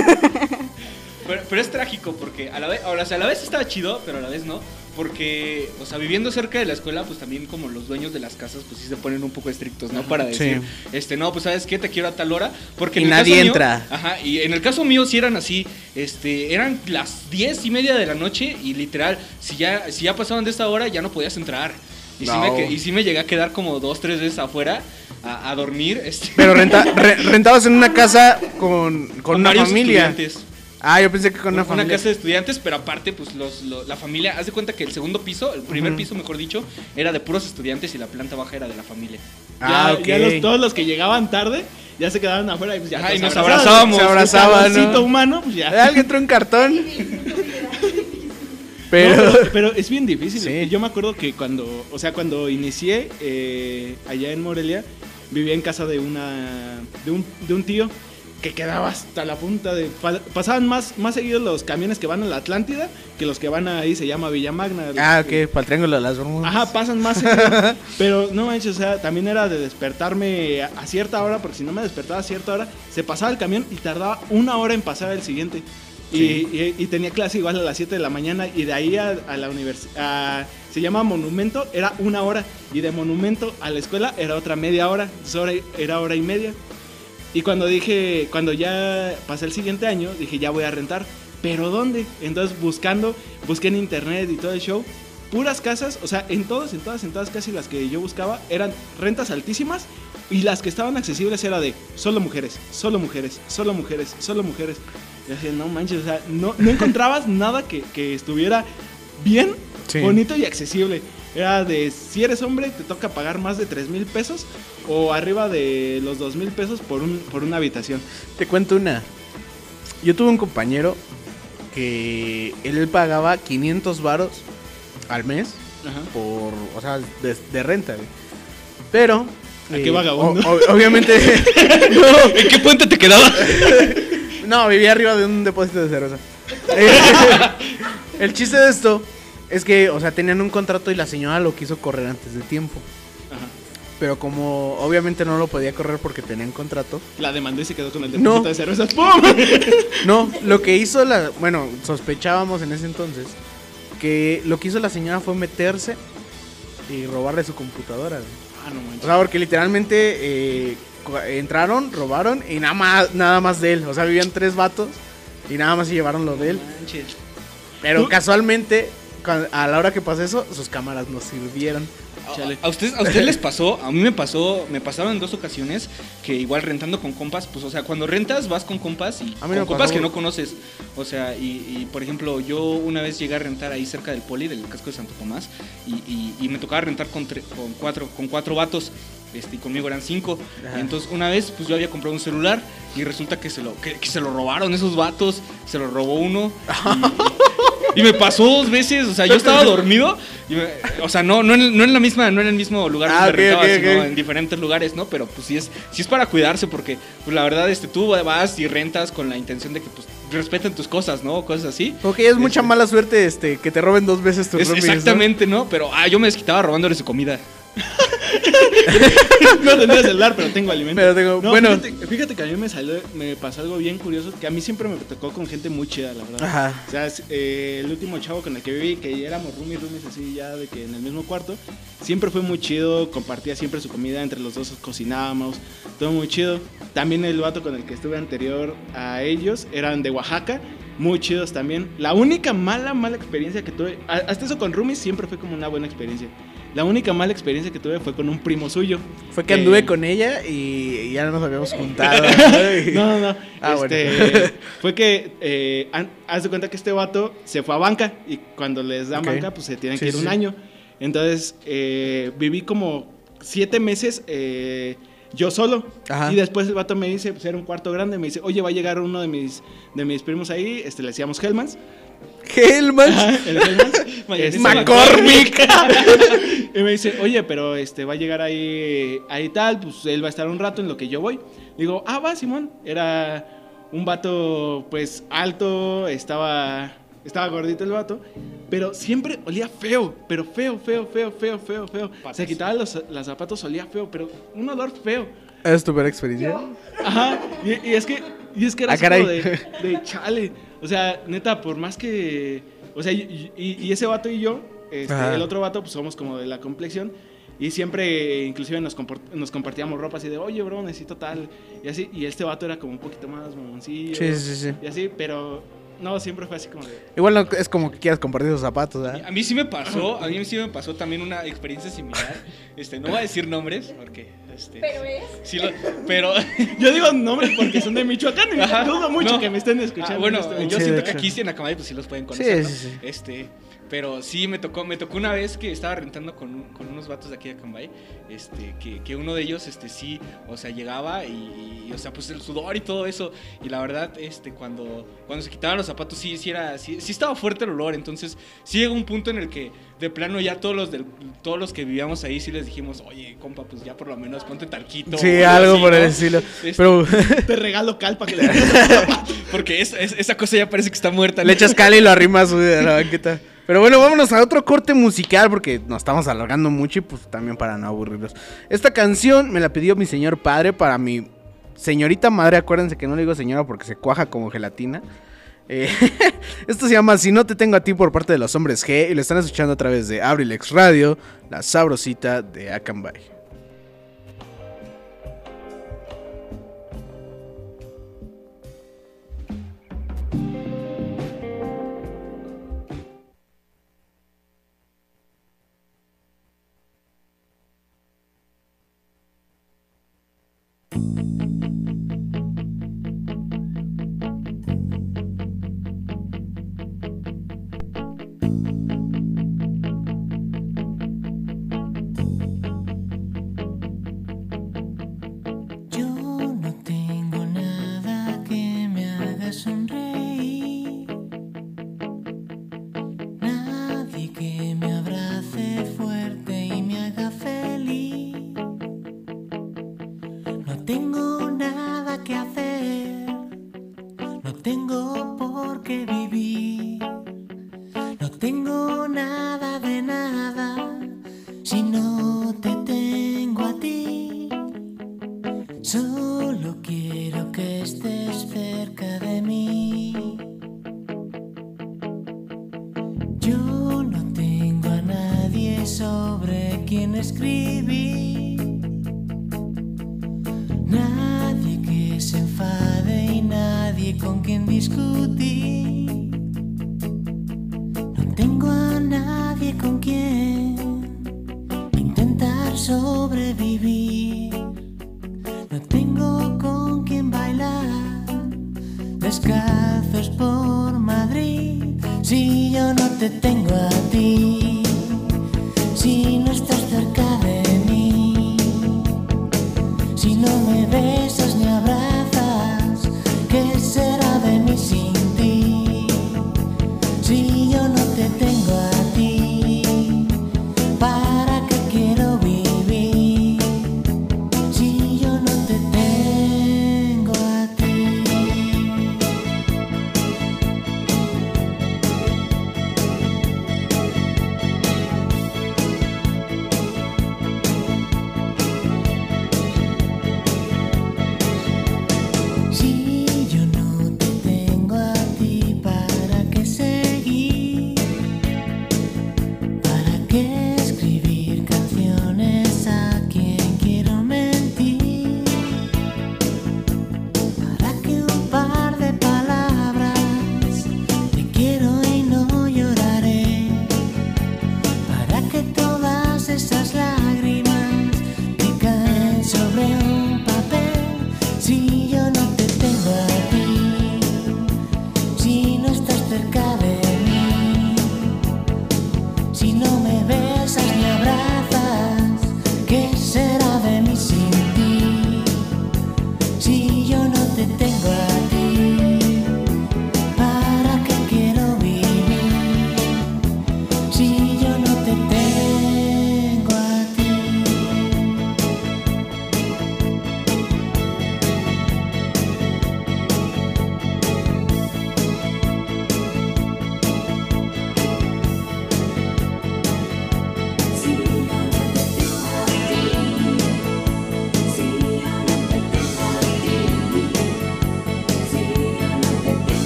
Pero, pero es trágico porque a la vez, o sea, a la vez estaba chido, pero a la vez no. Porque, o sea, viviendo cerca de la escuela, pues también como los dueños de las casas, pues sí se ponen un poco estrictos, ¿no? Para decir, este, no, pues sabes qué, te quiero a tal hora. Porque Y en nadie caso mío- entra. ajá, y en el caso mío sí eran así, este, eran las diez y media de la noche y literal, si ya, si ya pasaban de esta hora, ya no podías entrar. Y, sí, No. me, que- y sí me llegué a quedar como dos, tres veces afuera a, a dormir. Este, Pero renta- re- rentabas en una casa con, con, Con una varios familia. estudiantes. Ah, yo pensé que con una, una familia. casa de estudiantes, pero aparte, pues los, lo- la familia, haz de cuenta que el segundo piso, el primer piso, mejor dicho, era de puros estudiantes y la planta baja era de la familia. Ah, ya, ya los- todos los que llegaban tarde ya se quedaban afuera y, pues ya Ajá, y todos nos abrazábamos. Se abrazaban, ¿no? humano, pues ya. Alguien trae un cartón. Pero. No, pero, pero es bien difícil. Sí. Yo me acuerdo que cuando, o sea, cuando inicié eh, allá en Morelia, vivía en casa de una, de un, de un tío que quedaba hasta la punta de, pa- pasaban más, más seguidos los camiones que van a la Atlántida que los que van ahí, se llama Villa Magna. Ah, ok, para el triángulo de las Bermudas. Ajá, pasan más seguido. pero no manches, o sea, también era de despertarme a, a cierta hora, porque si no me despertaba a cierta hora, se pasaba el camión y tardaba una hora en pasar el siguiente. Y, y- y tenía clase igual a las 7 de la mañana y de ahí a, a la universidad, se llama Monumento, era una hora. Y de Monumento a la escuela era otra media hora, hora era hora y media. Y cuando dije, cuando ya pasé el siguiente año, dije, ya voy a rentar. ¿Pero dónde? Entonces buscando, busqué en internet y todo el show. Puras casas, o sea, en todas, en todas, en todas casi las que yo buscaba eran rentas altísimas y las que estaban accesibles era de solo mujeres, solo mujeres, solo mujeres, solo mujeres. Y así, no manches, o sea, no, no encontrabas nada que, que estuviera bien, Sí. bonito y accesible. Era de si eres hombre, te toca pagar más de 3 mil pesos o arriba de los 2 mil pesos por, un, por una habitación. Te cuento una. Yo tuve un compañero que él pagaba 500 varos al mes Ajá. por, o sea, de, de renta, güey. Pero ¿A qué vagabundo? o- o- obviamente ¿En qué puente te quedaba? no, vivía arriba de un depósito de cerveza. Eh, el chiste de esto es que, o sea, tenían un contrato y la señora lo quiso correr antes de tiempo. Ajá. Pero como obviamente no lo podía correr porque tenían contrato, La demandó y se quedó con el No. depósito de cervezas. ¡Pum! No, lo que hizo la. Bueno, sospechábamos en ese entonces que lo que hizo la señora fue meterse y robarle su computadora. Ah, no O manches. sea, porque literalmente eh, entraron, robaron y nada más, nada más de él. O sea, vivían tres vatos y nada más se llevaron lo de él. Manches. Pero ¿Tú? casualmente, a la hora que pasó eso, sus cámaras no sirvieron. Chale. ¿A ustedes, ¿A ustedes les pasó? A mí me pasó, me pasaron en dos ocasiones que igual rentando con compas, pues o sea, cuando rentas vas con compas y con compas pasó. que no conoces. O sea, y, y, por ejemplo, yo una vez llegué a rentar ahí cerca del poli, del casco de Santo Tomás, y, y- y me tocaba rentar con, tre- con cuatro, con cuatro vatos. Este, y conmigo eran cinco. Ajá. Entonces, una vez, pues yo había comprado un celular y resulta que se lo, que, que se lo robaron esos vatos. Se lo robó uno. Y, y me pasó dos veces. O sea, yo estaba dormido. y me- o sea, no, no, en, no en la misma, no en el mismo lugar Ah, donde ok, rentaba, ok, sino ok. en diferentes lugares, ¿no? Pero pues sí es, sí es para cuidarse porque, pues la verdad, este, tú vas y rentas con la intención de que pues respeten tus cosas, ¿no? Cosas así. Porque es mucha Este, mala suerte este, que te roben dos veces tus es- roomies, exactamente, ¿no? Pero ah, yo me desquitaba robándole su comida. no tendría celular, pero tengo alimento. Pero tengo- No, bueno. Fíjate, fíjate que a mí me, salió, me pasó algo bien curioso, que a mí siempre me tocó con gente muy chida, la verdad. Ajá. O sea, es, eh, el último chavo con el que viví, que ya éramos roomies, roomies así ya de que en el mismo cuarto, siempre fue muy chido, compartía siempre su comida, entre los dos cocinábamos, todo muy chido. También el vato con el que estuve anterior a ellos eran de Oaxaca, muy chidos también. La única mala, mala experiencia que tuve, hasta eso con roomies siempre fue como una buena experiencia. La única mala experiencia que tuve fue con un primo suyo. Fue que anduve con ella y ya no nos habíamos juntado. No, no, no. Ah, bueno. Este, Fue que, eh, haz de cuenta que este vato se fue a banca y cuando les dan Ok. banca, pues se tienen Sí, que ir sí, un año. Entonces, eh, viví como siete meses eh, yo solo. Ajá. Y después el vato me dice, pues era un cuarto grande, me dice, oye, va a llegar uno de mis, de mis primos ahí, este, le decíamos Hellmans. Hellmans. Ajá, el Hellmans. Este, McCormick. y me dice, oye, pero este va a llegar ahí, ahí tal, pues él va a estar un rato en lo que yo voy. Digo, ah, va, Simón. Era un vato, pues, alto, estaba, estaba gordito el vato, pero siempre olía feo, pero feo, feo, feo, feo, feo, feo. Se quitaba los, los zapatos, olía feo, pero un olor feo. ¿Es tu peor experiencia? Ajá, y, y es que Y es que era Ah, caray. como de, de chale. O sea, neta, por más que. O sea, y, y- y ese vato y yo, este, el otro vato, pues somos como de la complexión. Y siempre, inclusive, nos, comport- nos compartíamos ropa así de, oye, bro, necesito tal. Y así. Y este vato era como un poquito más mamoncillo. Sí, sí, sí. Y así, pero no, siempre fue así como de. Igual no es como que quieras compartir tus zapatos, ¿verdad? A mí sí me pasó, a mí sí me pasó también una experiencia similar. Este, no voy a decir nombres porque este Pero es. sí lo- pero Yo digo nombres porque son de Michoacán y dudo mucho no. que me estén escuchando. Ah, bueno, en este yo. Sí, siento que aquí en Acamay pues sí los pueden conocer, Sí, ¿no? sí, sí. Este, pero sí me tocó, me tocó una vez que estaba rentando con, con unos vatos de aquí de Acambay, este, que, que uno de ellos, este, sí, o sea, llegaba y, y, o sea, pues el sudor y todo eso, y la verdad, este, cuando, cuando se quitaban los zapatos, sí, sí era, sí, sí estaba fuerte el olor, entonces, sí llegó un punto en el que, de plano, ya todos los del, todos los que vivíamos ahí, sí les dijimos, oye, compa, pues ya por lo menos ponte talquito. Sí, algo así, por el ¿no? estilo. Este, Pero Te regalo cal para que le porque es- es- esa cosa ya parece que está muerta. le echas cal y lo arrimas güey, a la banqueta. Pero bueno, vámonos a otro corte musical porque nos estamos alargando mucho y pues también para no aburrirlos. Esta canción me la pidió mi señor padre para mi señorita madre. Acuérdense que no le digo señora porque se cuaja como gelatina. Eh, esto se llama Si no te tengo a ti por parte de los hombres G y lo están escuchando a través de Abrilex Radio, la sabrosita de Akanbay.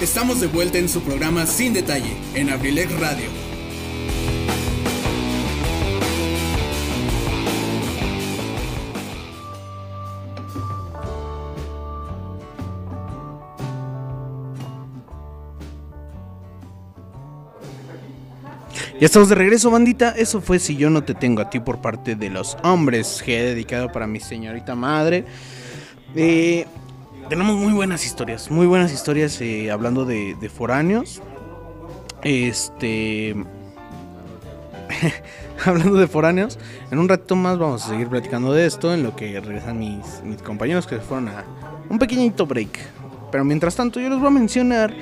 Estamos de vuelta en su programa Sin Detalle, en Abrilex Radio. Ya estamos de regreso, bandita. Eso fue Si yo no te tengo a ti por parte de los hombres G, dedicado para mi señorita madre. Eh, tenemos muy buenas historias, muy buenas historias eh, hablando de, foráneos. Este. hablando de foráneos, en un ratito más vamos a seguir platicando de esto, en lo que regresan mis, mis compañeros que fueron a un pequeñito break. Pero mientras tanto, yo les voy a mencionar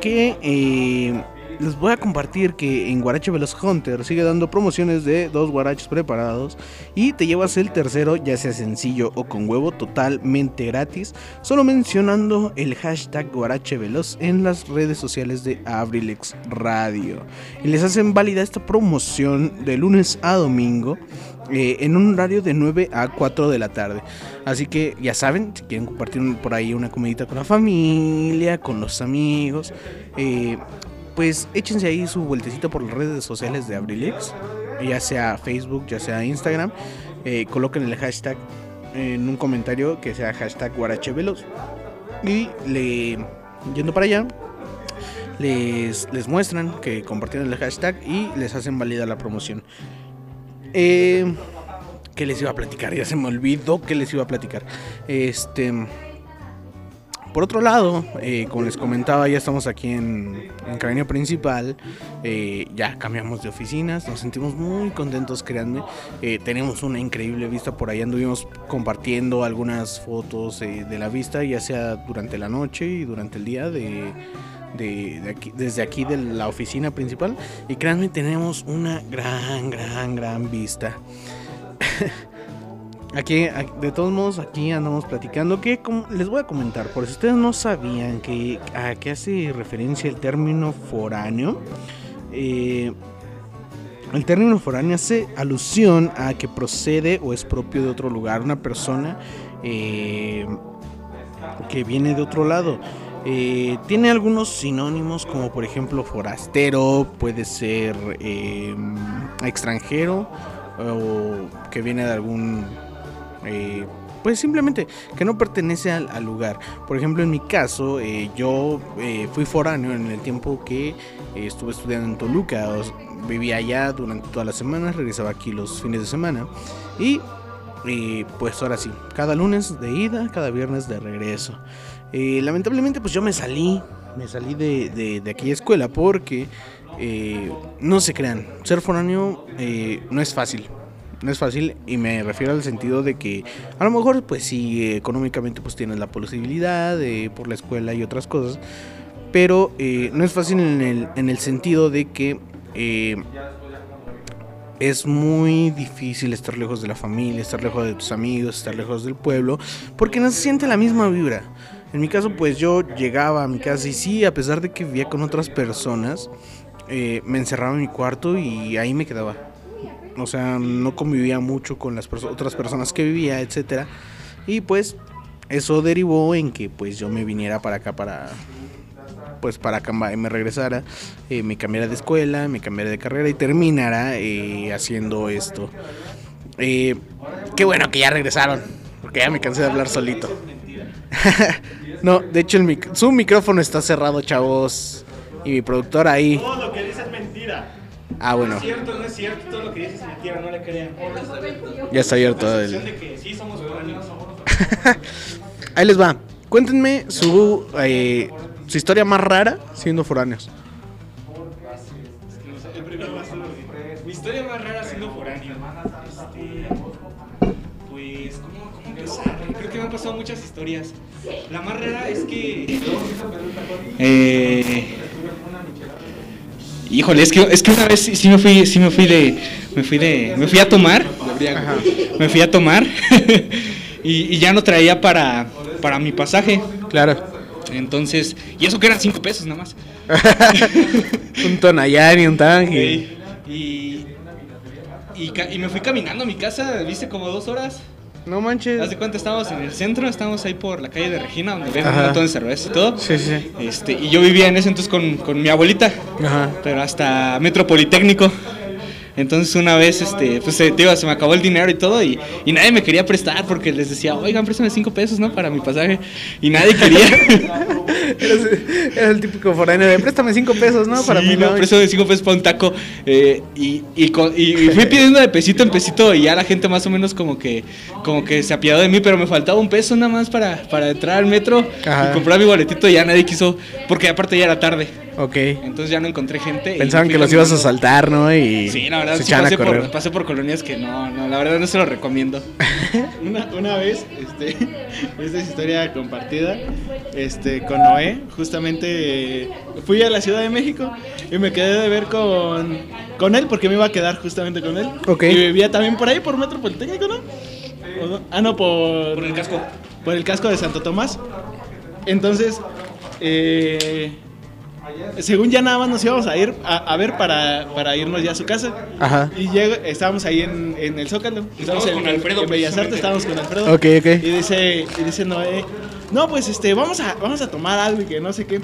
que eh, les voy a compartir que en Guarache Veloz Hunter sigue dando promociones de dos guaraches preparados y te llevas el tercero, ya sea sencillo o con huevo, totalmente gratis, solo mencionando el hashtag Guarache Veloz en las redes sociales de Abrilex Radio. Y les hacen válida esta promoción de lunes a domingo. eh, en un horario de 9 a 4 de la tarde. Así que ya saben, si quieren compartir por ahí una comidita con la familia, con los amigos, eh, pues échense ahí su vueltecita por las redes sociales de Abrilex, ya sea Facebook, ya sea Instagram, eh, coloquen el hashtag en un comentario que sea hashtag guarachevelos y le yendo para allá les, les muestran que compartieron el hashtag y les hacen válida la promoción. Eh, ¿Qué les iba a platicar? Ya se me olvidó que les iba a platicar. Este. Por otro lado, eh, como les comentaba, ya estamos aquí en, en Camino Principal. eh, ya cambiamos de oficinas, nos sentimos muy contentos, créanme. Eh, tenemos una increíble vista por ahí. Anduvimos compartiendo algunas fotos de la vista, ya sea durante la noche y durante el día de- de aquí, desde aquí de la oficina principal. Y créanme, tenemos una gran, gran, gran vista. Aquí, de todos modos, aquí andamos platicando que les voy a comentar, por si ustedes no sabían que a qué hace referencia el término foráneo. eh, el término foráneo hace alusión a que procede o es propio de otro lugar, una persona eh, que viene de otro lado. Eh, tiene algunos sinónimos como por ejemplo forastero, puede ser extranjero o que viene de algún eh, pues simplemente que no pertenece al, lugar. Por ejemplo, en mi caso, eh, yo eh, fui foráneo en el tiempo que estuve estudiando en Toluca. vivía allá durante todas las semanas, regresaba aquí los fines de semana. Y pues ahora sí, cada lunes de ida, cada viernes de regreso. Lamentablemente, pues yo me salí, me salí de, de- de aquella escuela porque no se crean, ser foráneo no es fácil. No es fácil y me refiero al sentido de que a lo mejor pues sí económicamente pues tienes la posibilidad de por la escuela y otras cosas, pero eh, no es fácil en el, en el sentido de que eh, es muy difícil estar lejos de la familia, estar lejos de tus amigos, estar lejos del pueblo, porque no se siente la misma vibra. En mi caso, pues yo llegaba a mi casa y sí, a pesar de que vivía con otras personas, eh, me encerraba en mi cuarto y ahí me quedaba. O sea, no convivía mucho con las otras personas que vivía, etcétera. Y pues eso derivó en que pues yo me viniera para acá para pues para que me regresara, eh, me cambiara de escuela, me cambiara de carrera y terminara eh, haciendo esto. Eh, qué bueno que ya regresaron, porque ya me cansé de hablar solito. no, de hecho el mic- su micrófono está cerrado, chavos. Y mi productor ahí. Ah, bueno. No es cierto, no es cierto. Todo lo que dices es mentira, no le crean. Ya está abierto el- de que sí somos. Ahí les va. cuéntenme su, eh, su historia más rara siendo foráneos. Mi historia más rara siendo foráneo. Este, pues, ¿cómo, cómo empezar? Creo que me han pasado muchas historias. La más rara es que. Eh, híjole, es que, es que una vez sí, sí me fui, sí me fui de. Me fui de. Me fui a tomar. Me fui a tomar. y, y ya no traía para, para mi pasaje. Claro. Entonces, y eso que eran cinco pesos nada más. un Tonayán y un Tangi. Y, y, y me fui caminando a mi casa, viste, como dos horas. No manches. Haz de cuenta, estábamos en el centro, estábamos ahí por la calle de Regina, donde venden un montón de cerveza y todo. Sí, sí. Este, y yo vivía en ese entonces con, con mi abuelita, Ajá. pero hasta Metro Politécnico. Entonces una vez, este, pues eh, digo, se me acabó el dinero y todo y, y nadie me quería prestar porque les decía, oigan, préstame cinco pesos, ¿no? Para mi pasaje. Y nadie quería. Eres el típico foráneo de préstame cinco pesos, ¿no? Para Sí, mí no, de 5 pesos para un taco. eh, y, y, y- y fui pidiendo de pesito en pesito y ya la gente más o menos como que como que se apiadó de mí, pero me faltaba un peso nada más para, para entrar al metro Ajá. y comprar mi boletito y ya nadie quiso, porque aparte ya era tarde. Ok. Entonces ya no encontré gente. y Pensaban que los ibas a saltar, ¿no? Y Sí, la verdad, se sí a pasé correr. por, pasé por colonias que no, no, la verdad no se lo recomiendo. Una, una vez, este, esta es historia compartida, este, con Noé, justamente eh, fui a la Ciudad de México y me quedé de ver con, con él porque me iba a quedar justamente con él. Ok. Y vivía también por ahí, por Metro Politécnico, ¿no? ¿O no? Ah, no, por... Por el casco. Por el casco de Santo Tomás. Entonces, eh, según ya nada más nos íbamos a ir a, a ver para, para irnos ya a su casa. Ajá. Y llega, estábamos ahí en, en el Zócalo. Estábamos en, con Alfredo, en Bellas Artes, estábamos con Alfredo. Ok, ok. Y dice, y dice Noé, no, pues este, vamos a, vamos a tomar algo y que no sé qué.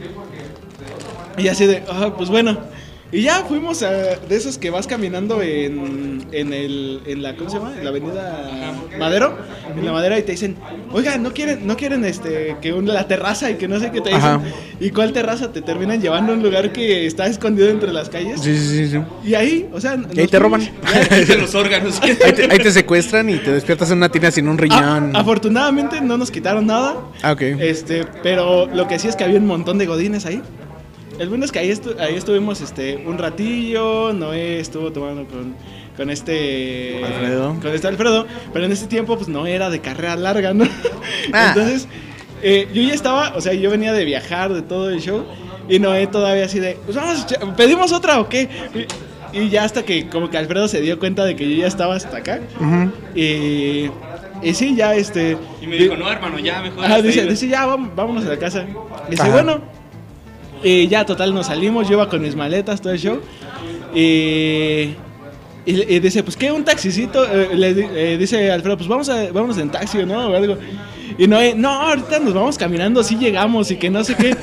Y así de, ah, pues bueno. Y ya fuimos a, de esos que vas caminando en, en, el, en la, ¿cómo se llama? En la avenida Madero. En la Madera y te dicen, oiga, ¿no quieren, no quieren este, que un- la terraza y que no sé qué te dicen? Ajá. ¿Y cuál terraza? Te terminan llevando a un lugar que está escondido entre las calles. Sí, sí, sí. sí. Y ahí, o sea... Y ahí te roban. De los órganos. ahí, te, ahí te secuestran y te despiertas en una tina sin un riñón. afortunadamente no nos quitaron nada. Ah, ok. Este, pero lo que sí es que había un montón de godines ahí. El bueno es que ahí, estu- ahí estuvimos este, un ratillo, Noé estuvo tomando con, con este Alfredo. Con este Alfredo, pero en ese tiempo pues no era de carrera larga, ¿no? Ah. Entonces, eh, yo ya estaba, o sea, yo venía de viajar, de todo el show, y Noé todavía así de, pues vamos, a echar- ¿pedimos otra o qué? Y, y ya hasta que como que Alfredo se dio cuenta de que yo ya estaba hasta acá. Y, y sí, ya este... Y me dijo, no, hermano, ya mejor. Hasta dice, ahí". dice, ya, vámonos a la casa. Dice, Ajá. bueno. Y ya, total, nos salimos. Yo iba con mis maletas, todo el show. Y, y, y dice, pues, ¿qué? ¿Un taxicito? Eh, le eh, dice Alfredo, pues, vamos a, vámonos en taxi, ¿no? O algo. Y no, eh, no, ahorita nos vamos caminando, sí llegamos y que no sé qué.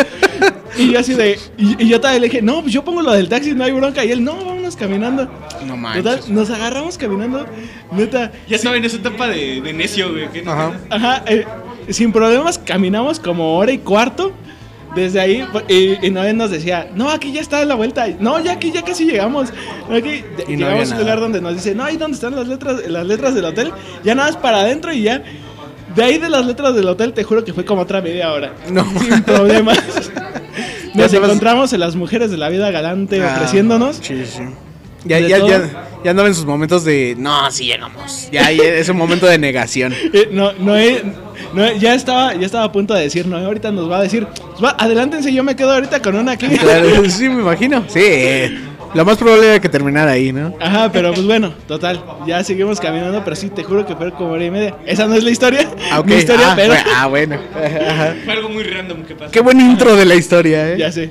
Y yo así de, y, y yo todavía le dije, no, pues yo pongo lo del taxi, no hay bronca. Y él, no, vámonos caminando. No manches. Total, nos agarramos caminando, neta. Ya estaba en esa etapa de, de necio, güey. Ajá. Ajá, eh, sin problemas caminamos como hora y cuarto. Desde ahí, y, y Noé nos decía, no, aquí ya está la vuelta. No, ya aquí ya casi llegamos. Aquí Y no llegamos a un lugar donde nos dice, no, ahí donde están las letras, las letras del hotel. Ya nada más para adentro y ya. De ahí de las letras del hotel, te juro que fue como otra media hora. No. Sin problemas. Nos encontramos en las mujeres de la vida galante Ah, ofreciéndonos. Sí, sí. Ya, ya, todo. ya, ya andaba en sus momentos de, no, sí llegamos. Ya, ya es un momento de negación. Eh, no, Noé, Noé ya estaba, ya estaba a punto de decir, Noé ahorita nos va a decir, "Pues va, adelántense, yo me quedo ahorita con una aquí. Claro, sí, me imagino. Sí, lo más probable era que terminara ahí, ¿no? Ajá, pero pues bueno, total, ya seguimos caminando, pero sí, te juro que fue como hora y media. Esa no es la historia. Ah, ok. Mi historia, ah, pero... fue- ah, bueno. Ajá. Fue algo muy random que pasó. Qué buen intro de la historia, ¿eh? Ya sé.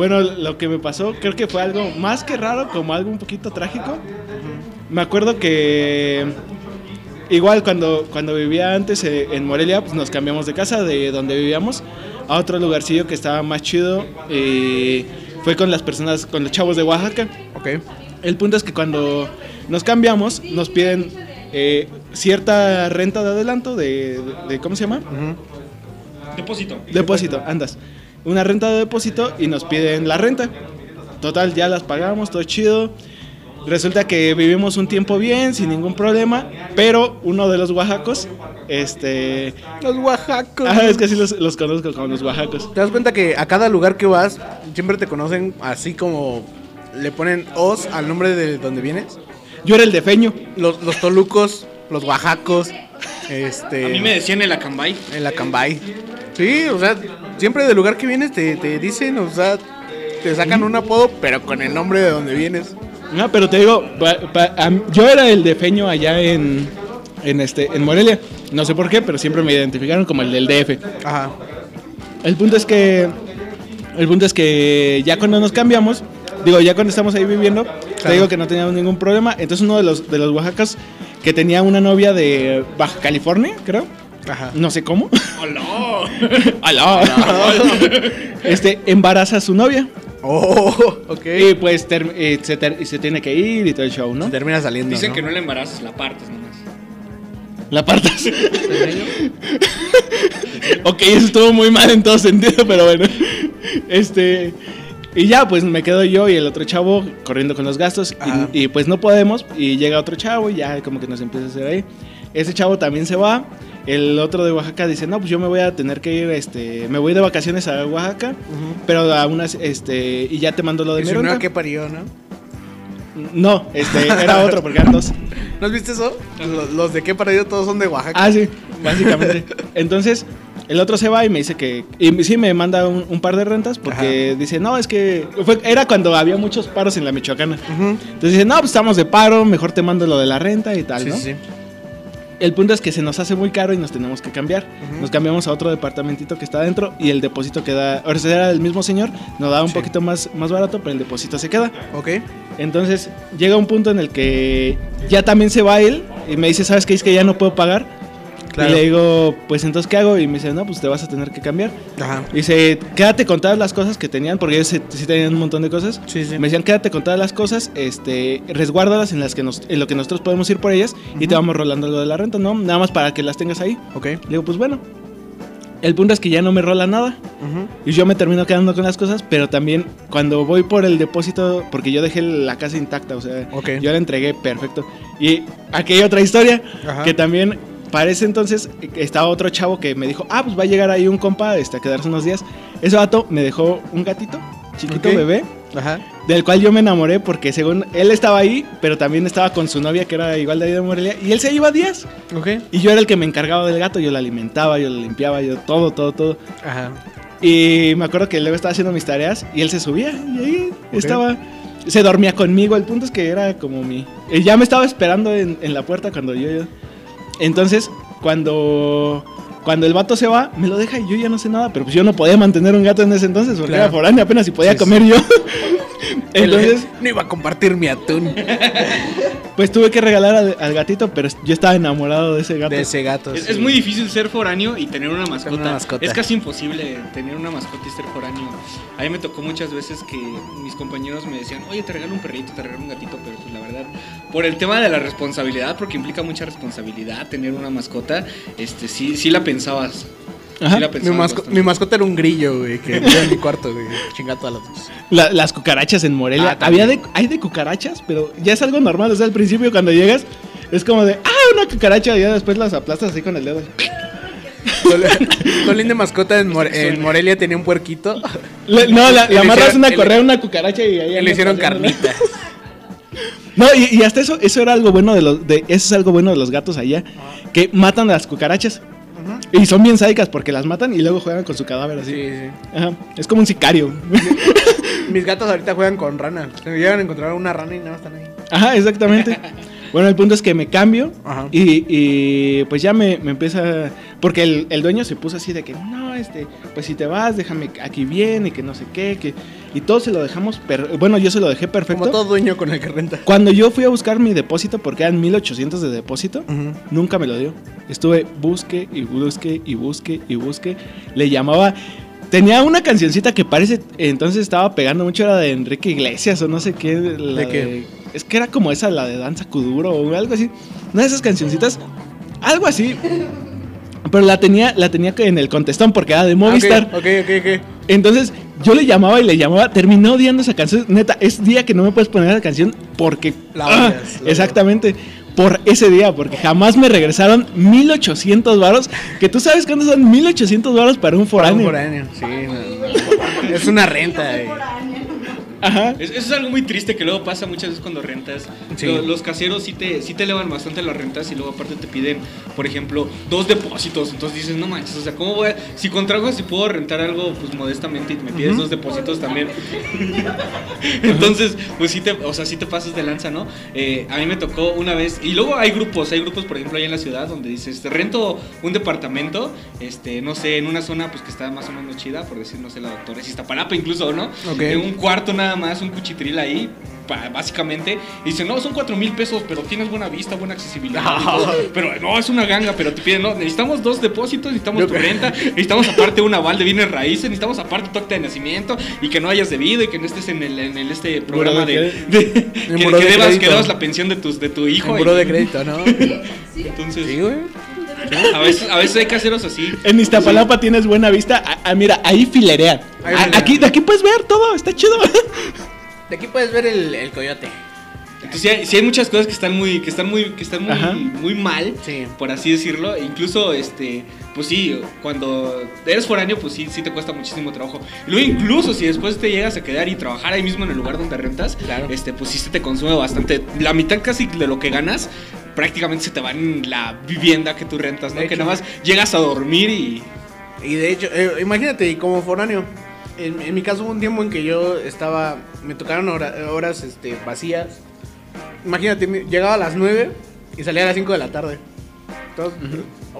Bueno, lo que me pasó, creo que fue algo más que raro, como algo un poquito trágico. Me acuerdo que igual cuando, cuando vivía antes eh, en Morelia, pues nos cambiamos de casa, de donde vivíamos, a otro lugarcillo que estaba más chido. Y fue con las personas, con los chavos de Oaxaca. Ok. El punto es que cuando nos cambiamos, nos piden eh, cierta renta de adelanto de, de- de- ¿cómo se llama? Depósito. Depósito, andas. Una renta de depósito y nos piden la renta. Total, ya las pagamos, todo chido. Resulta que vivimos un tiempo bien, sin ningún problema, pero uno de los oaxacos Este. Los oaxacos. Ah, es que así los, los conozco como los oaxacos. ¿Te das cuenta que a cada lugar que vas siempre te conocen así como le ponen os al nombre de donde vienes? Yo era el de Feño. Los, los tolucos, los oaxacos, este... A mí me decían el Acambay. El Acambay. Sí, o sea, siempre del lugar que vienes te, te dicen, o sea, te sacan un apodo, pero con el nombre de donde vienes. No, pero te digo, pa- pa- am- yo era el de Feño allá en, en, este, en Morelia. No sé por qué, pero siempre me identificaron como el del DF. Ajá. El punto es que. El punto es que ya cuando nos cambiamos, digo, ya cuando estamos ahí viviendo, te Claro. digo que no teníamos ningún problema. Entonces uno de los, de los Oaxacas que tenía una novia de Baja California, creo. Ajá. No sé cómo. ¡Hola! Aló. este, embaraza a su novia. Oh, ok. Y pues ter- eh, se, ter- se tiene que ir y todo el show, ¿no? Se termina saliendo. Dicen ¿no? que no la embarazas, la partes nomás. La partas. ok, eso estuvo muy mal en todo sentido, pero bueno. Este. Y ya, pues me quedo yo y el otro chavo corriendo con los gastos. Y, y, pues no podemos. Y llega otro chavo y ya como que nos empieza a hacer ahí. Ese chavo también se va. El otro de Oaxaca dice, no, pues yo me voy a tener que ir, este, me voy de vacaciones a Oaxaca, pero a unas, este, y ya te mando lo de mi renta". que parió, ¿no? No, este, era otro porque eran dos. ¿No has visto eso? Los, los de qué parió todos son de Oaxaca. Ah, sí, básicamente. Entonces, el otro se va y me dice que. Y sí me manda un, un par de rentas porque dice, no, es que. fue- era cuando había muchos paros en la Michoacana. Entonces dice, no, pues estamos de paro, mejor te mando lo de la renta y tal, Sí, ¿no? sí, sí. El punto es que se nos hace muy caro y nos tenemos que cambiar. Nos cambiamos a otro departamentito que está adentro y el depósito queda. Ahora era el mismo señor, nos da un poquito más, más barato, pero el depósito se queda. Ok. Entonces llega un punto en el que ya también se va él y me dice, ¿sabes qué? Es que ya no puedo pagar. Claro. Y le digo, pues entonces, ¿qué hago? Y me dice, no, pues te vas a tener que cambiar. Ajá. Y dice, quédate con todas las cosas que tenían, porque ellos sí, sí tenían un montón de cosas. Sí, sí. Me decían, quédate con todas las cosas, este, resguárdalas en las que nos, en lo que nosotros podemos ir por ellas y te vamos rolando lo de la renta, ¿no? Nada más para que las tengas ahí. Ok. Le digo, pues bueno. El punto es que ya no me rola nada. Ujú. Y yo me termino quedando con las cosas, pero también cuando voy por el depósito, porque yo dejé la casa intacta, o sea, yo la entregué perfecto. Y aquí hay otra historia, Ajá. que también para ese entonces eh, estaba otro chavo que me dijo, ah, pues va a llegar ahí un compa este, a quedarse unos días. Ese vato me dejó un gatito, chiquito Ok. bebé, Ajá. del cual yo me enamoré porque según él estaba ahí, pero también estaba con su novia que era igual de ahí de Morelia, y él se iba días. Ok. Y yo era el que me encargaba del gato, yo lo alimentaba, yo lo limpiaba, yo todo, todo, todo. Ajá. Y me acuerdo que luego estaba haciendo mis tareas y él se subía y ahí estaba. Se dormía conmigo. El punto es que era como mi. ya me estaba esperando en, en la puerta cuando yo. yo- Entonces, cuando. Cuando el vato se va, me lo deja y yo ya no sé nada. Pero pues yo no podía mantener un gato en ese entonces porque Claro. era foráneo apenas y podía Sí, comer sí. yo. entonces, no iba a compartir mi atún. pues tuve que regalar al, al gatito, pero yo estaba enamorado de ese gato. De ese gato. Es, sí. es muy difícil ser foráneo y tener una mascota. una mascota. Es casi imposible tener una mascota y ser foráneo. A mí me tocó muchas veces que mis compañeros me decían, oye, te regalo un perrito, te regalo un gatito, pero verdad, por el tema de la responsabilidad, porque implica mucha responsabilidad tener una mascota, este sí, sí la pensabas. Ajá. Sí la Mi, pensabas masco- bastante. mi mascota era un grillo, güey, que vivía en mi cuarto, güey. Chingada todas las dos. La- las cucarachas en Morelia. Ah. Había de, hay de cucarachas, pero ya es algo normal. O sea, al principio cuando llegas es como de, ah, una cucaracha. Y ya después las aplastas así con el dedo. Col- Colín de mascota en, More- en Morelia tenía un puerquito. Le- no, la, la amarras una correa una cucaracha y ahí Y le hicieron carnita. No, y, y hasta eso, eso era algo bueno de los, de, eso es algo bueno de los gatos allá, que matan a las cucarachas. Y son bien sádicas porque las matan y luego juegan con su cadáver así. Sí, sí. Ajá, es como un sicario. Mis gatos ahorita juegan con ranas. Se llegan a encontrar una rana y nada más están ahí. Ajá, exactamente. Bueno, el punto es que me cambio Ajá. y, y, pues ya me, me empieza... Porque el, el dueño se puso así de que, no, este, pues si te vas, déjame aquí bien y que no sé qué, que... Y todo se lo dejamos, per- bueno, yo se lo dejé perfecto. Como todo dueño con el que renta. Cuando yo fui a buscar mi depósito, porque eran 1800 de depósito, nunca me lo dio. Estuve busque y busque y busque y busque. Le llamaba. Tenía una cancioncita que parece. Entonces estaba pegando mucho, era de Enrique Iglesias o no sé qué. la ¿De qué? es que era como esa, la de Danza Kuduro o algo así. Una de esas cancioncitas. Algo así. Pero la tenía, la tenía en el contestón porque era de Movistar. Ah, Ok, ok, ok. ok. Entonces yo le llamaba y le llamaba, terminé odiando esa canción. Neta, es día que no me puedes poner esa canción porque. La ¡Ah! la exactamente. por ese día, porque jamás me regresaron 1800 varos, que tú sabes cuántos son 1800 varos para un Para un foráneo. foráneo, sí. no, no. Es una renta. eh. Ajá. Es- Eso es algo muy triste que luego pasa muchas veces cuando rentas. Sí. Los caseros sí te, sí te elevan bastante las rentas y luego aparte te piden, por ejemplo, dos depósitos. Entonces dices, no manches, o sea, ¿cómo voy a...? Si contrajo, si puedo rentar algo, pues modestamente y me pides dos depósitos también. Entonces, pues sí te, o sea, sí te pasas de lanza, ¿no? Eh, a mí me tocó una vez, y luego hay grupos, hay grupos, por ejemplo, allá en la ciudad donde dices, te rento un departamento, este, no sé, en una zona pues que está más o menos chida, por decir, no sé, la doctora Iztapalapa incluso, ¿no? Ok. Eh, un cuarto nada más, un cuchitril ahí, básicamente. Y dicen, no, son cuatro mil pesos, pero tienes buena vista, buena accesibilidad. todo. pero no, es una ganga, pero te piden, no, necesitamos dos depósitos, necesitamos tu renta, necesitamos aparte un aval de bienes raíces, necesitamos aparte tu acta de nacimiento y que no hayas debido y que no estés en el, en el este programa de, de de- que, que de debas, que debas la pensión de, tus, de tu hijo. En y- de crédito, ¿no? Entonces, Sí, güey. A veces, a veces hay caseros así. En Iztapalapa tienes buena vista. Ah, ah, mira, ahí filerean. Ahí aquí, de aquí puedes ver todo, está chido. De aquí puedes ver el, el coyote. Entonces sí hay, sí hay muchas cosas que están muy, que están muy, que están muy, Ajá. muy mal, por así decirlo. E Incluso, este, pues sí, cuando eres foráneo, pues sí, sí te cuesta muchísimo trabajo. Y luego incluso si después te llegas a quedar y trabajar ahí mismo en el lugar donde rentas, este, pues sí se te consume bastante. La mitad casi de lo que ganas, prácticamente se te va en la vivienda que tú rentas, ¿no? De Que hecho. nada más llegas a dormir y. Y de hecho, eh, imagínate, y como foráneo, en, en mi caso hubo un tiempo en que yo estaba, me tocaron hora- horas este, vacías. Imagínate, llegaba a las 9 y salía a las 5 de la tarde. Entonces,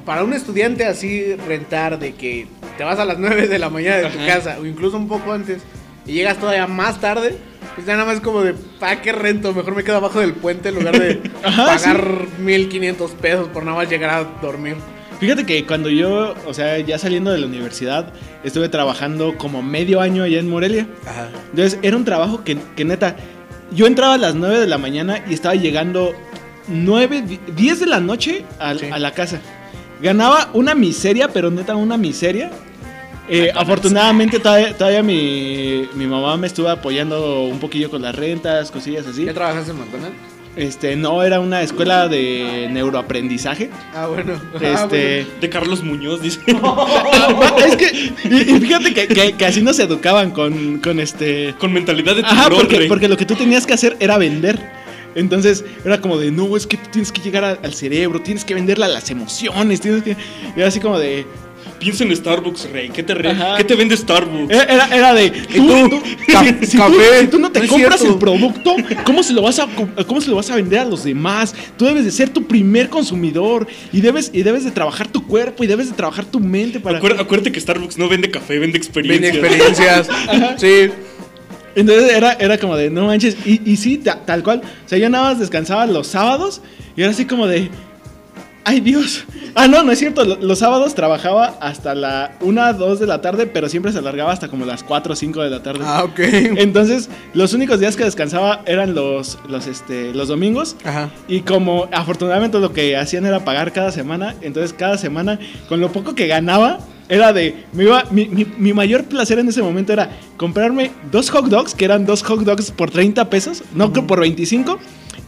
para un estudiante así rentar de que te vas a las 9 de la mañana de tu Ajá. casa o incluso un poco antes y llegas todavía más tarde, pues ya nada más como de, ¿para qué rento? Mejor me quedo abajo del puente en lugar de Ajá, pagar 1500 pesos por nada más llegar a dormir. Fíjate que cuando yo, o sea, ya saliendo de la universidad, estuve trabajando como medio año allá en Morelia. Ajá. Entonces era un trabajo que, que neta, yo entraba a las 9 de la mañana y estaba llegando 9, 10 de la noche a, a la casa. Ganaba una miseria, pero neta una miseria. Eh, afortunadamente todavía, todavía mi, mi mamá me estuvo apoyando un poquillo con las rentas, cosillas así. ¿Ya trabajaste en McDonald's? Este, no, era una escuela de neuroaprendizaje. Ah, bueno. Este, De Carlos Muñoz, dice. es que, y, y fíjate que, que- que así nos educaban con, con este. Con mentalidad de Ajá, tiburón, porque, rey. porque lo que tú tenías que hacer era vender. Entonces era como de, no, es que tú tienes que llegar a- al cerebro, tienes que venderle a las emociones, tienes que. Era así como de. Piensa en Starbucks, rey. ¿Qué te, re- Ajá. ¿qué te vende Starbucks? Era, era- era de. Tú, tú- Ca- si, si tú, café, si tú no te no compras el producto, ¿cómo se, lo vas a, ¿cómo se lo vas a vender a los demás? Tú debes de ser tu primer consumidor y debes, y debes de trabajar tu cuerpo y debes de trabajar tu mente para. Acuérdate, acuérdate que Starbucks no vende café, vende experiencias. Vende experiencias. Ajá. Sí. Entonces era, era como de, no manches, y, y sí, ta- tal cual. O sea, yo nada más descansaba los sábados y era así como de, ay Dios. Ah, no, no es cierto. lo- Los sábados trabajaba hasta la 1, 2 de la tarde, pero siempre se alargaba hasta como las 4 o 5 de la tarde. Ah, ok. Entonces, los únicos días que descansaba eran los, los, este, los domingos. Ajá. Y como afortunadamente lo que hacían era pagar cada semana, entonces cada semana, con lo poco que ganaba, era de. Me iba, mi, mi- mi mayor placer en ese momento era comprarme dos hot dogs, que eran dos hot dogs por 30 pesos, no creo por 25,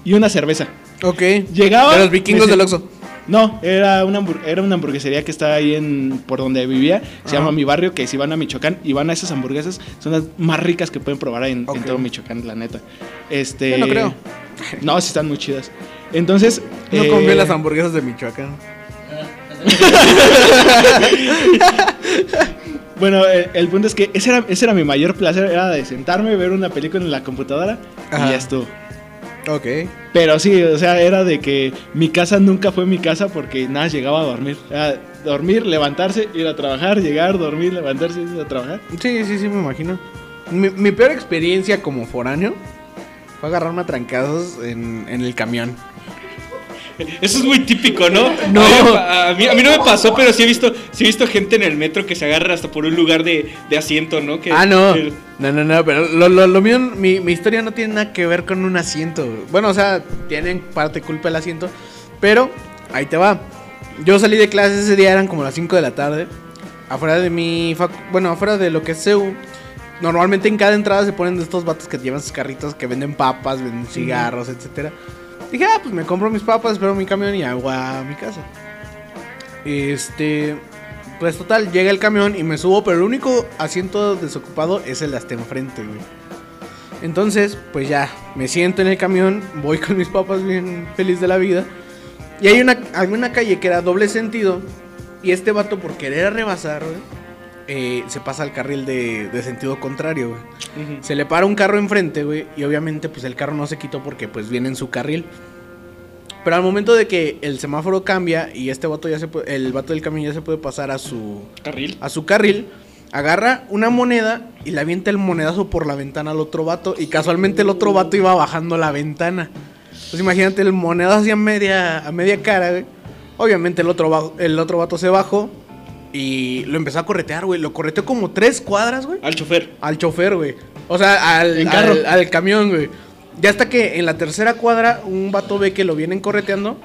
y una cerveza. Ok. Llegaba. De los vikingos del Oxxo. No, era una, era una hamburguesería que está ahí en por donde vivía. Se llama Mi Barrio, que si van a Michoacán y van a esas hamburguesas, son las más ricas que pueden probar en, todo Michoacán, la neta. Este, Yo no creo. No, sí están muy chidas. Entonces. No eh, confío en las hamburguesas de Michoacán. Bueno, eh, el punto es que ese era, ese era mi mayor placer, era de sentarme, ver una película en la computadora Ajá. y ya estuvo. Ok. Pero sí, o sea, era de que mi casa nunca fue mi casa porque nada, llegaba a dormir. Era dormir, levantarse, ir a trabajar, llegar, dormir, levantarse, ir a trabajar. Sí, sí, sí, me imagino. Mi, mi peor experiencia como foráneo fue agarrarme a trancazos en, en el camión. Eso es muy típico, ¿no? No. A, a mí, a mí no me pasó, pero sí he visto, sí he visto gente en el metro que se agarra hasta por un lugar de, de asiento, ¿no? Que, Ah, no. que- No, no, no, pero lo, lo, lo mío, mi, mi historia no tiene nada que ver con un asiento. Bueno, o sea, tienen parte culpa el asiento, pero ahí te va. Yo salí de clases ese día, eran como las 5 de la tarde. Afuera de mi. Bueno, afuera de lo que es CEU. Normalmente en cada entrada se ponen de estos vatos que llevan sus carritos que venden papas, venden cigarros, etcétera. Dije, ah, pues me compro mis papas, espero mi camión y hago a mi casa. Este. Pues total, llega el camión y me subo, pero el único asiento desocupado es el hasta enfrente, güey. Entonces, pues ya, me siento en el camión, voy con mis papas bien feliz de la vida. Y hay una, hay una calle que era doble sentido. Y este vato, por querer rebasar, güey, eh, se pasa al carril de, de sentido contrario, güey. Se le para un carro enfrente, güey. Y obviamente, pues el carro no se quitó porque, pues, viene en su carril. Pero al momento de que el semáforo cambia y este vato ya se puede, el vato del camión ya se puede pasar a su carril, a su carril, agarra una moneda y le avienta el monedazo por la ventana al otro vato y casualmente el otro vato iba bajando la ventana. Pues imagínate el monedazo así a media a media cara, güey. Obviamente el otro el otro vato se bajó y lo empezó a corretear, güey. Lo correteó como tres cuadras, güey. Al chofer. Al chofer, güey. O sea, al, En carro. al, al camión, güey. Ya hasta que en la tercera cuadra un vato ve que lo vienen correteando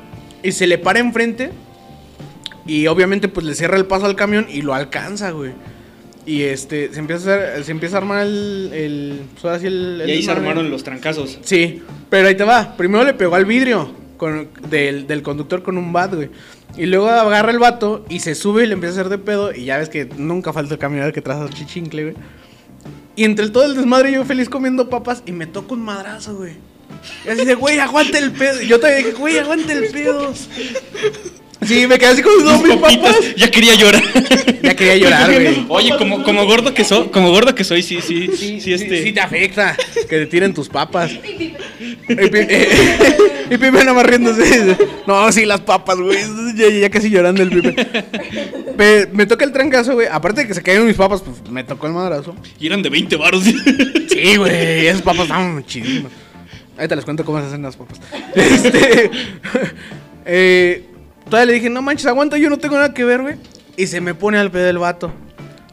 y se le para enfrente y obviamente pues le cierra el paso al camión y lo alcanza, güey. Y este, se empieza a, hacer- se empieza a armar el, el, pues, el- el Y ahí se armaron los trancazos. Sí, pero ahí te va. Primero le pegó al vidrio con, del, del conductor con un bat, güey. Y luego agarra el vato y se sube y le empieza a hacer de pedo. Y ya ves que nunca falta el camionero que traza chichincle, güey. Y entre todo el desmadre yo feliz comiendo papas y me toca un madrazo, güey. Y así de, güey, aguante el pedo. Yo te dije, güey, aguante el pedo. Sí, me quedé así con dos mil papas. Ya quería llorar. Ya quería llorar, güey. Oye, como, como gordo que soy, como gordo que soy, sí, sí, sí, Sí, este. sí te afecta que te tiren tus papas. Y eh, y Pipe nada más riéndose. No, sí, las papas, güey. Ya, ya casi llorando el Pipe. Pe- me toca el trancazo, güey. Aparte de que se cayeron mis papas, pues me tocó el madrazo. Y eran de 20 varos. Sí, güey. Esas papas estaban chidísimas. Ahorita les cuento cómo se hacen las papas. Este. eh, todavía le dije, no manches, aguanta, yo no tengo nada que ver, güey. Y se me pone al pedo del vato.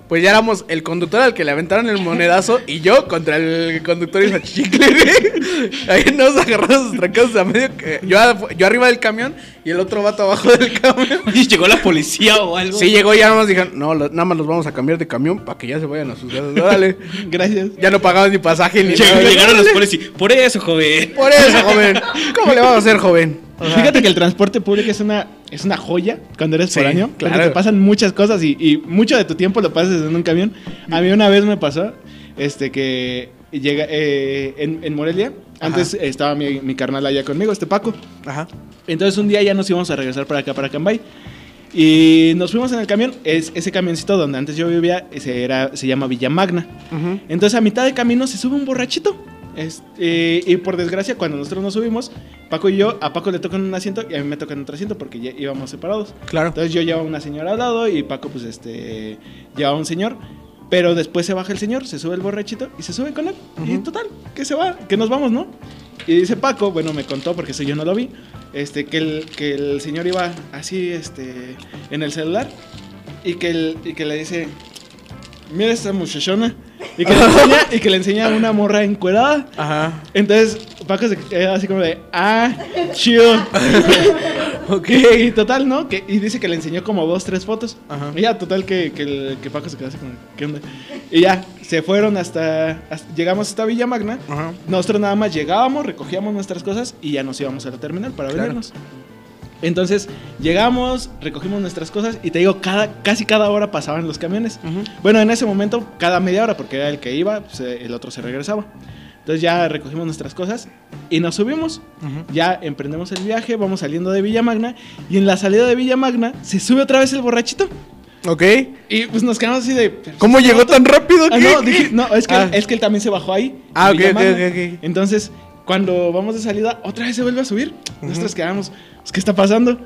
Pues ya éramos el conductor al que le aventaron el monedazo y yo contra el conductor y la chicle, güey. Ahí nos agarramos sus trancazos a medio. que- Yo, yo arriba del camión y el otro vato abajo del camión. Y llegó la policía o algo. Sí, llegó y ya nada más dijeron, no, lo- nada más los vamos a cambiar de camión para que ya se vayan a sus casas. Órale. Gracias. Ya no pagaban ni pasaje ni Lleg- nada. Llegaron los policías. Por eso, joven. Por eso, joven. ¿Cómo le vamos a hacer, joven? O sea, Fíjate que el transporte público es una, es una joya cuando eres Sí, foráneo. claro. Porque te pasan muchas cosas y, y mucho de tu tiempo lo pasas en un camión. A mí una vez me pasó este que llega eh, en, en Morelia. Antes estaba mi, mi carnal allá conmigo, este Paco. Ajá. Entonces un día ya nos íbamos a regresar para acá, para Cambay. Y nos fuimos en el camión. Es, ese camioncito donde antes yo vivía se, era, se llama Villa Magna. Entonces a mitad de camino se sube un borrachito. Este, y por desgracia, cuando nosotros nos subimos, Paco y yo, a Paco le tocan un asiento y a mí me tocan otro asiento porque ya íbamos separados. Claro. Entonces yo llevaba una señora al lado y Paco, pues, este, llevaba un señor. Pero después se baja el señor, se sube el borrachito y se sube con él. Y total, que se va, que nos vamos, ¿no? Y dice Paco, bueno, me contó porque eso yo no lo vi, este, que el, que el señor iba así, este, en el celular y que, el- y que le dice, mira esta muchachona. Y que, le enseña, y que le enseña una morra encuerada. Ajá. Entonces Paco se queda así como de, ah, chido. ok, y total, ¿no? Que, y dice que le enseñó como dos, tres fotos. Ajá. Y ya, total, que, que, Paco se quedó así como, ¿qué onda? Y ya, se fueron hasta, hasta- llegamos hasta Villa Magna. Ajá. Nosotros nada más llegábamos, recogíamos nuestras cosas y ya nos íbamos a la terminal para Claro. venirnos. Entonces llegamos, recogimos nuestras cosas y te digo, cada, casi cada hora pasaban los camiones. Bueno, en ese momento, cada media hora, porque era el que iba, pues, eh, el otro se regresaba. Entonces ya recogimos nuestras cosas y nos subimos. Ya emprendemos el viaje, vamos saliendo de Villa Magna y en la salida de Villa Magna se sube otra vez el borrachito. Ok. Y pues nos quedamos así de... ¿Cómo llegó tan rápido? Ah, no, dije- no, es que, Ah. es que él también se bajó ahí. Ah, ok, ok, ok. Entonces, cuando vamos de salida, otra vez se vuelve a subir. Nosotros quedamos, ¿qué está pasando?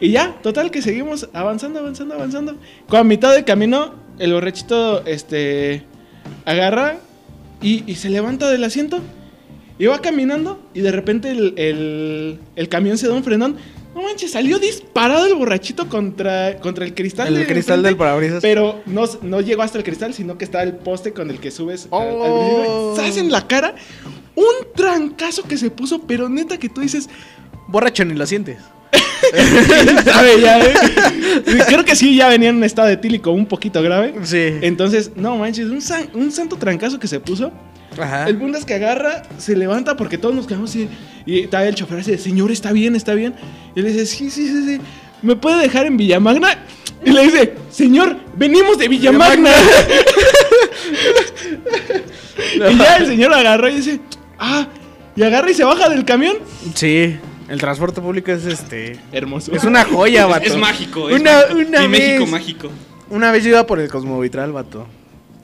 Y ya, total, que seguimos avanzando, avanzando, avanzando. Cuando a mitad del camino, el borrachito, este, agarra y, y se levanta del asiento. Y va caminando y de repente el, el- el camión se da un frenón. No manches, salió disparado el borrachito contra, contra el cristal. El cristal enfrente, del parabrisas. Pero no, no llegó hasta el cristal, sino que está el poste con el que subes al- al Oh. ¿Sabes en la cara? Un trancazo que se puso, pero neta que tú dices, Borracho ni lo sientes. ¿sabe ya? eh? Creo que sí, ya venía en un estado etílico un poquito grave. Sí. Entonces, no manches, un, san- un santo trancazo que se puso. Ajá. El punto es que agarra, se levanta porque todos nos quedamos así. Y está el chofer así de, señor, ¿está bien? ¿Está bien? Y le dice, sí, sí, sí, sí. ¿Me puede dejar en Villamagna? Y le dice, señor, venimos de Villamagna. y ya el señor agarró y dice, ah, y agarra y se baja del camión. Sí, el transporte público es este. Hermoso. Es una joya, vato. es mágico, es Una, mágico. una Mi México vez- mágico. Una vez yo iba por el Cosmovitral, vato.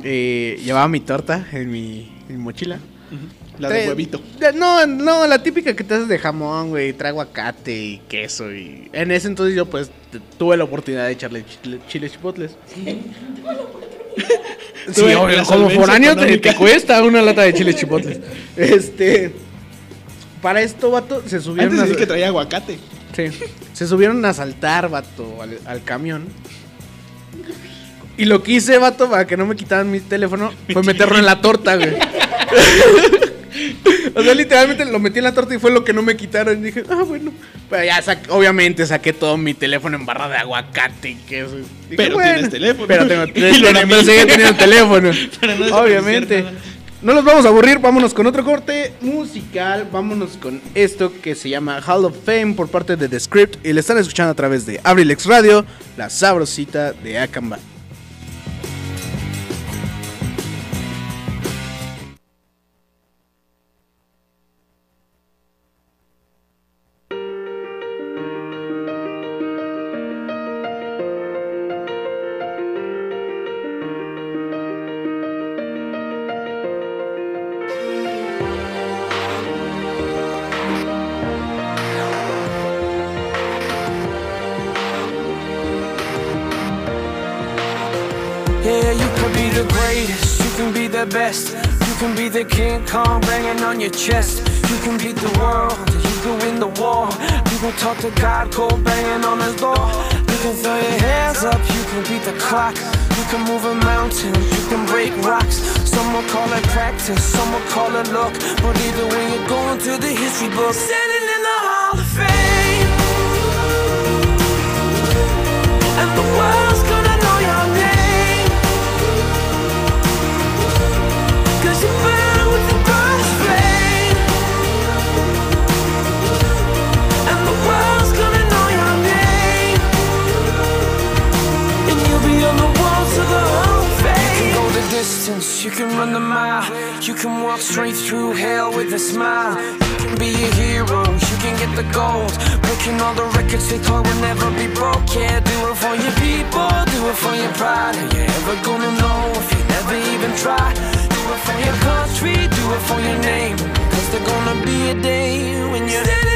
Eh, llevaba mi torta en mi, en mi mochila. La de huevito. No, no, la típica que te haces de jamón, güey. Trae aguacate y queso. Y en ese entonces yo, pues, tuve la oportunidad de echarle chile, chiles chipotles. Sí, obvio, como foráneo te, te cuesta una lata de chiles chipotles. Este. Para esto, vato, se subieron Antes a- decir que traía aguacate. Sí. Se subieron a saltar, vato, al, al camión. Y lo que hice, vato, para que no me quitaran mi teléfono, fue meterlo en la torta, güey. o sea, literalmente lo metí en la torta y fue lo que no me quitaron. Y dije, ah, bueno. Pero ya, obviamente, saqué todo mi teléfono en barra de aguacate y queso. Dije, Pero bueno, tienes teléfono. Pero tengo lo pero, seguía teniendo teléfono. No obviamente. No los vamos a aburrir, vámonos con otro corte musical. Vámonos con esto que se llama Hall of Fame por parte de The Script. Y le están escuchando a través de Abrilex Radio, la sabrosita de Acamba. The King Kong banging on your chest. You can beat the world, you can win the war. Can talk to God, cold banging on his door. You can throw your hands up, you can beat the clock. You can move a mountain, you can break rocks. Some will call it practice, some will call it luck. But either way, you're going to the history book. Standing in the distance, you can run the mile. You can walk straight through hell with a smile. You can be a hero, you can get the gold. Breaking all the records they thought would never be broke. Yeah, do it for your people, do it for your pride. Are you ever gonna know if you never even try? Do it for your country, do it for your name. Cause there's gonna be a day when you're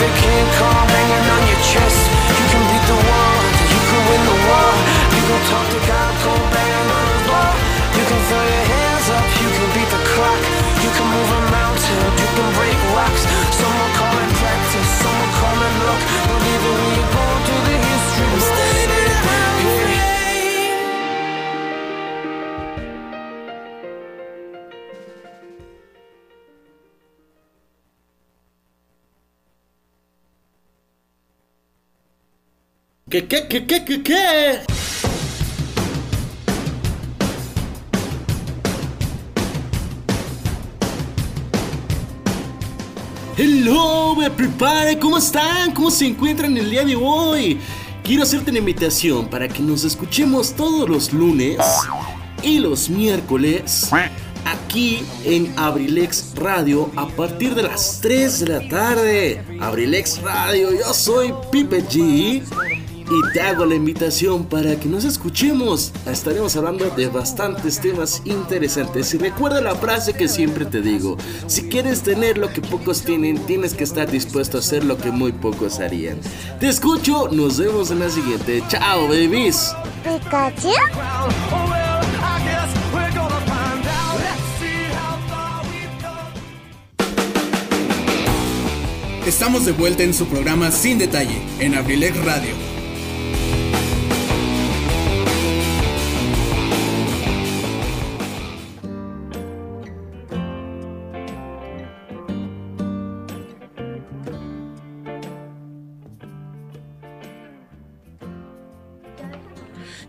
that came calm hanging on your chest You can beat the world. you can win the war You can talk to God, go banging on his wall You can throw your ¿Qué, qué, qué, qué, qué, qué? Hello, me prepare, ¿cómo están? ¿Cómo se encuentran el día de hoy? Quiero hacerte una invitación para que nos escuchemos todos los lunes y los miércoles aquí en Abrilex Radio a partir de las 3 de la tarde. Abrilex Radio, yo soy Pipe G y te hago la invitación para que nos escuchemos. Estaremos hablando de bastantes temas interesantes. Y recuerda la frase que siempre te digo: si quieres tener lo que pocos tienen, tienes que estar dispuesto a hacer lo que muy pocos harían. Te escucho, nos vemos en la siguiente. Chao, babies. Pikachu. Estamos de vuelta en su programa Sin Detalle, en Abrilex Radio.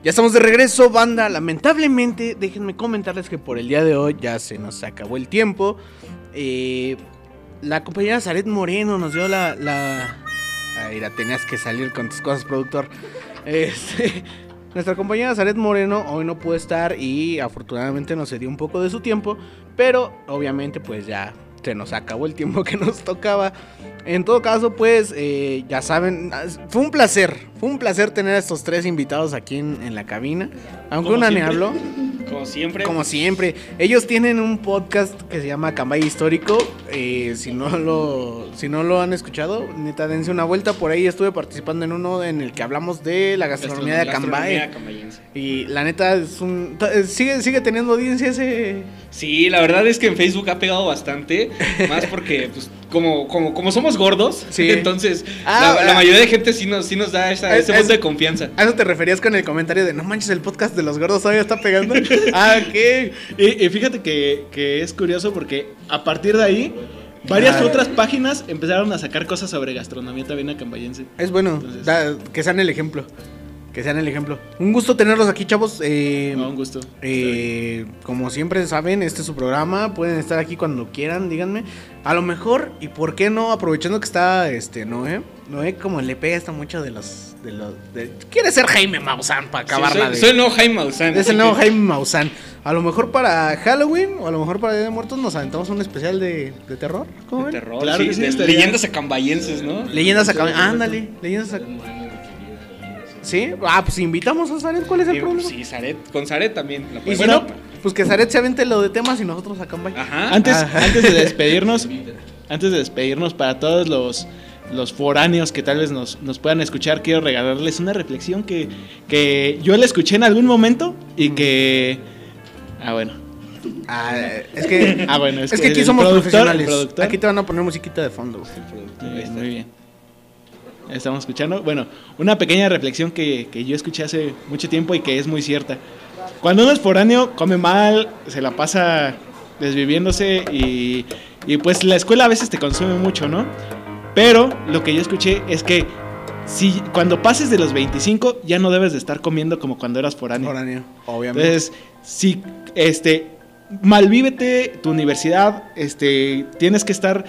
Ya estamos de regreso, banda. Lamentablemente, déjenme comentarles que por el día de hoy ya se nos acabó el tiempo. Eh, la compañera Zaret Moreno nos dio la. la... Ay, la tenías que salir con tus cosas, productor. Este, nuestra compañera Zaret Moreno hoy no pudo estar y afortunadamente nos cedió un poco de su tiempo. Pero obviamente, pues ya se nos acabó el tiempo que nos tocaba. En todo caso, pues eh, ya saben, fue un placer, fue un placer tener a estos tres invitados aquí en, en la cabina. Aunque Como una siempre. habló. Como siempre. Como siempre. Ellos tienen un podcast que se llama Cambay Histórico. eh, si, no lo, si no lo han escuchado, neta, dense una vuelta. Por ahí estuve participando en uno en el que hablamos de la gastronomía de Cambay. Y la neta es un. ta- Sigue, sigue teniendo audiencia ese. Sí, la verdad es que en Facebook ha pegado bastante. Más porque, pues, como, como, como somos gordos, Sí. entonces Ah, la, la ah. mayoría de gente sí nos, sí nos da esa- Es- ese es- voto de confianza. ¿A eso te referías con el comentario de no manches, el podcast de los gordos todavía está pegando? ah, ¿qué? Y, y fíjate que, que es curioso porque a partir de ahí, varias Ah. otras páginas empezaron a sacar cosas sobre gastronomía también acambayense. Es bueno, da- que sean el ejemplo. Que sean el ejemplo. Un gusto tenerlos aquí, chavos. Eh, un gusto. eh, como siempre saben, este es su programa. Pueden estar aquí cuando quieran, díganme. A lo mejor, y por qué no, aprovechando que está este Noé. Noé como le pega esta mucho de los. De los de- quiere ser Jaime Maussan para Sí, acabarla soy, de- soy el nuevo Jaime Maussan. Es el nuevo Jaime Maussan. A lo mejor para Halloween o a lo mejor para Día de Muertos nos aventamos un especial de, de terror. ¿Cómo ven? Terror, sí, de leyendas acambayenses, ¿no? Leyendas acá. Ándale, leyendas acá. ¿Sí? Ah, pues invitamos a Zaret. ¿Cuál es el Sí, problema? Sí, Zaret, con Zaret también. la Y puedes- si no, pues que Zaret se avente lo de temas y nosotros acá en Ajá. Antes, Ah. antes de despedirnos, antes de despedirnos para todos los, los foráneos que tal vez nos, nos puedan escuchar, quiero regalarles una reflexión que, que yo la escuché en algún momento y que... Ah, bueno. Ah, es que, Ah, bueno, es que aquí somos profesionales. Aquí te van a poner musiquita de fondo. Muy bien, muy bien. Estamos escuchando. Bueno, una pequeña reflexión que, que yo escuché hace mucho tiempo y que es muy cierta. Cuando uno es foráneo, come mal, se la pasa desviviéndose y, y pues la escuela a veces te consume mucho, ¿no? Pero lo que yo escuché es que si cuando pases de los 25 ya no debes de estar comiendo como cuando eras foráneo. Foráneo, obviamente. Entonces, si este malvívete tu universidad, este tienes que estar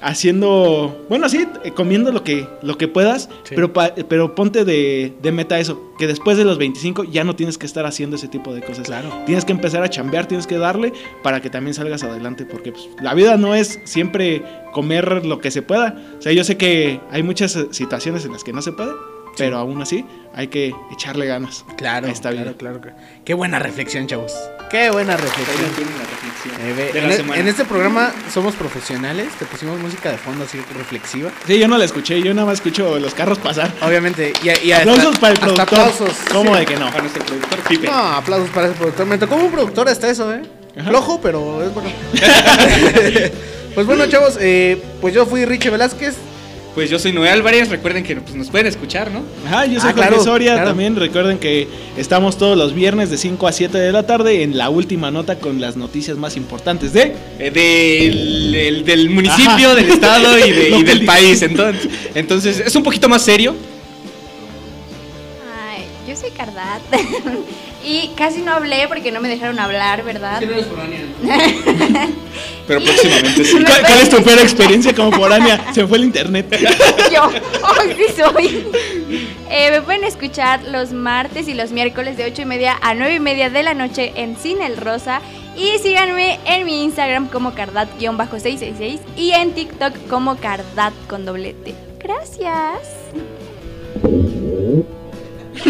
haciendo, bueno, sí, eh, comiendo lo que lo que puedas, pero pa- pero ponte de, de meta eso, que después de los 25 ya no tienes que estar haciendo ese tipo de cosas. Claro. Tienes que empezar a chambear, tienes que darle para que también salgas adelante, porque pues, la vida no es siempre comer lo que se pueda. O sea, yo sé que hay muchas eh, situaciones en las que no se puede, pero aún así hay que echarle ganas. Claro, Está claro, bien. claro, claro. Qué buena reflexión, chavos. Qué buena reflexión. La reflexión Eh, ve, de en, la e- semana. en este programa somos profesionales. Te pusimos música de fondo así reflexiva. Sí, yo no la escuché, yo nada más escucho los carros pasar. Obviamente. Y, y hasta- aplausos para el hasta productor. aplausos. ¿Cómo Sí. de que no? Para nuestro productor Pipe. No, aplausos para ese productor. Me tocó un productor hasta eso, ¿eh? Flojo, pero es bueno. pues bueno, chavos, eh, pues yo fui Richie Velázquez. Pues yo soy Noé Álvarez, recuerden que pues, nos pueden escuchar, ¿no? Ajá, yo soy Ah, Jorge claro, Soria. claro. También recuerden que estamos todos los viernes de 5 a 7 de la tarde en la última nota con las noticias más importantes de. Eh, del, el- del municipio, Ajá. del estado y, de- y Lo del país. Entonces, entonces, es un poquito más serio. Cardat. y casi no hablé porque no me dejaron hablar, ¿verdad? Pero próximamente sí. ¿Cuál, cuál es tu peor experiencia como foránea? Se fue el internet. Yo, hoy sí soy. Eh, me pueden escuchar los martes y los miércoles de 8 y media a 9 y media de la noche en Cine El Rosa. Y síganme en mi Instagram como cardat-666 y en TikTok como cardat con doblete. Gracias.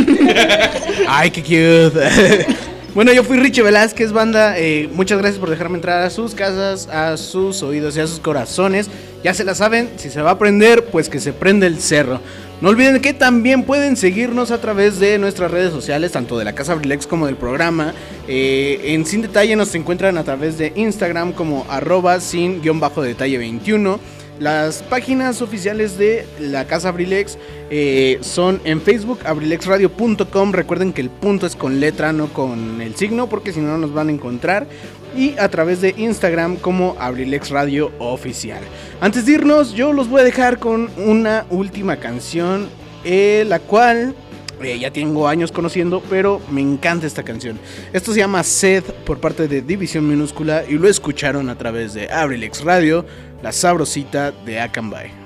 Ay, qué cute. bueno, yo fui Richie Velázquez, banda. Eh, muchas gracias por dejarme entrar a sus casas, a sus oídos y a sus corazones. Ya se la saben, si se va a prender, pues que se prende el cerro. No olviden que también pueden seguirnos a través de nuestras redes sociales, tanto de la Casa Abrilex como del programa. Eh, en Sin Detalle nos encuentran a través de Instagram como arroba sin-detalle 21. Las páginas oficiales de la Casa Abrilex eh, son en Facebook, abrilexradio.com. Recuerden que el punto es con letra, no con el signo, porque si no no nos van a encontrar. Y a través de Instagram como Abrilex Radio Oficial. Antes de irnos, yo los voy a dejar con una última canción, eh, la cual eh, ya tengo años conociendo, pero me encanta esta canción. Esto se llama Sed por parte de División Minúscula y lo escucharon a través de Abrilex Radio, la sabrosita de Akanbay.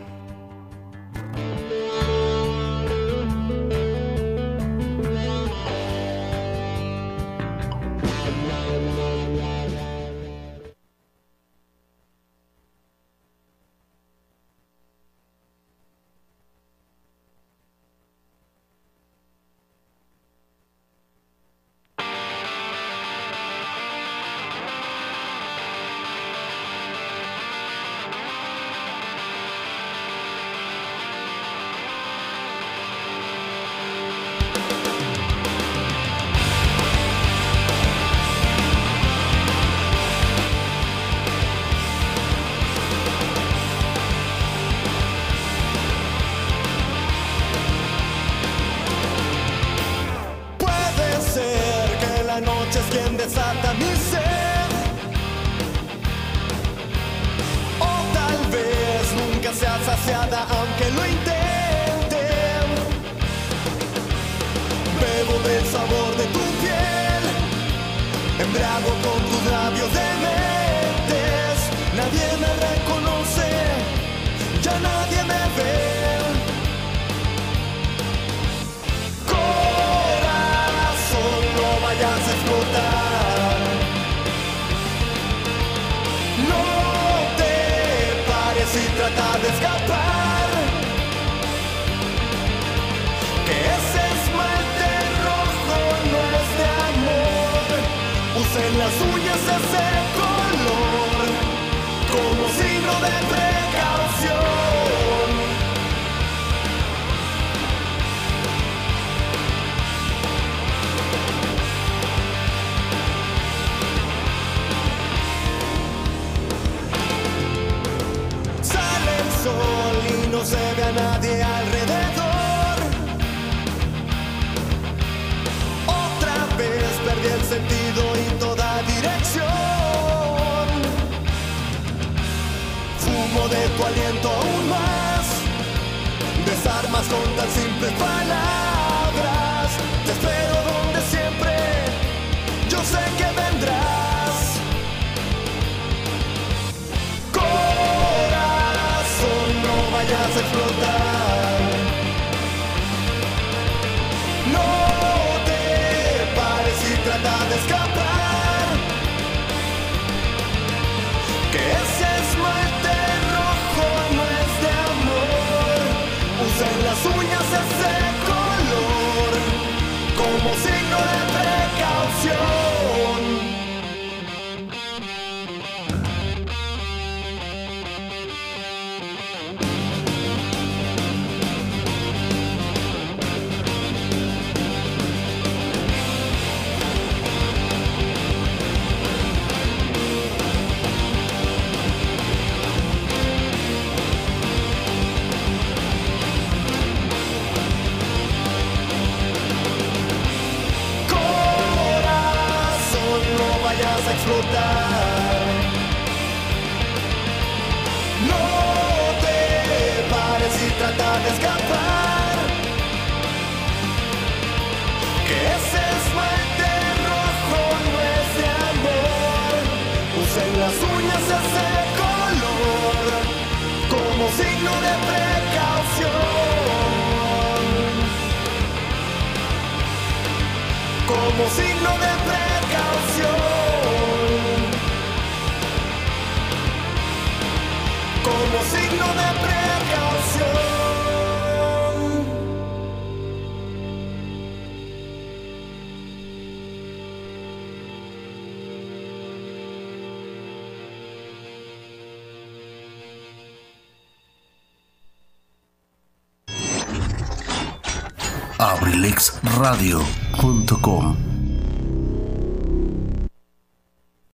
abrilexradio.com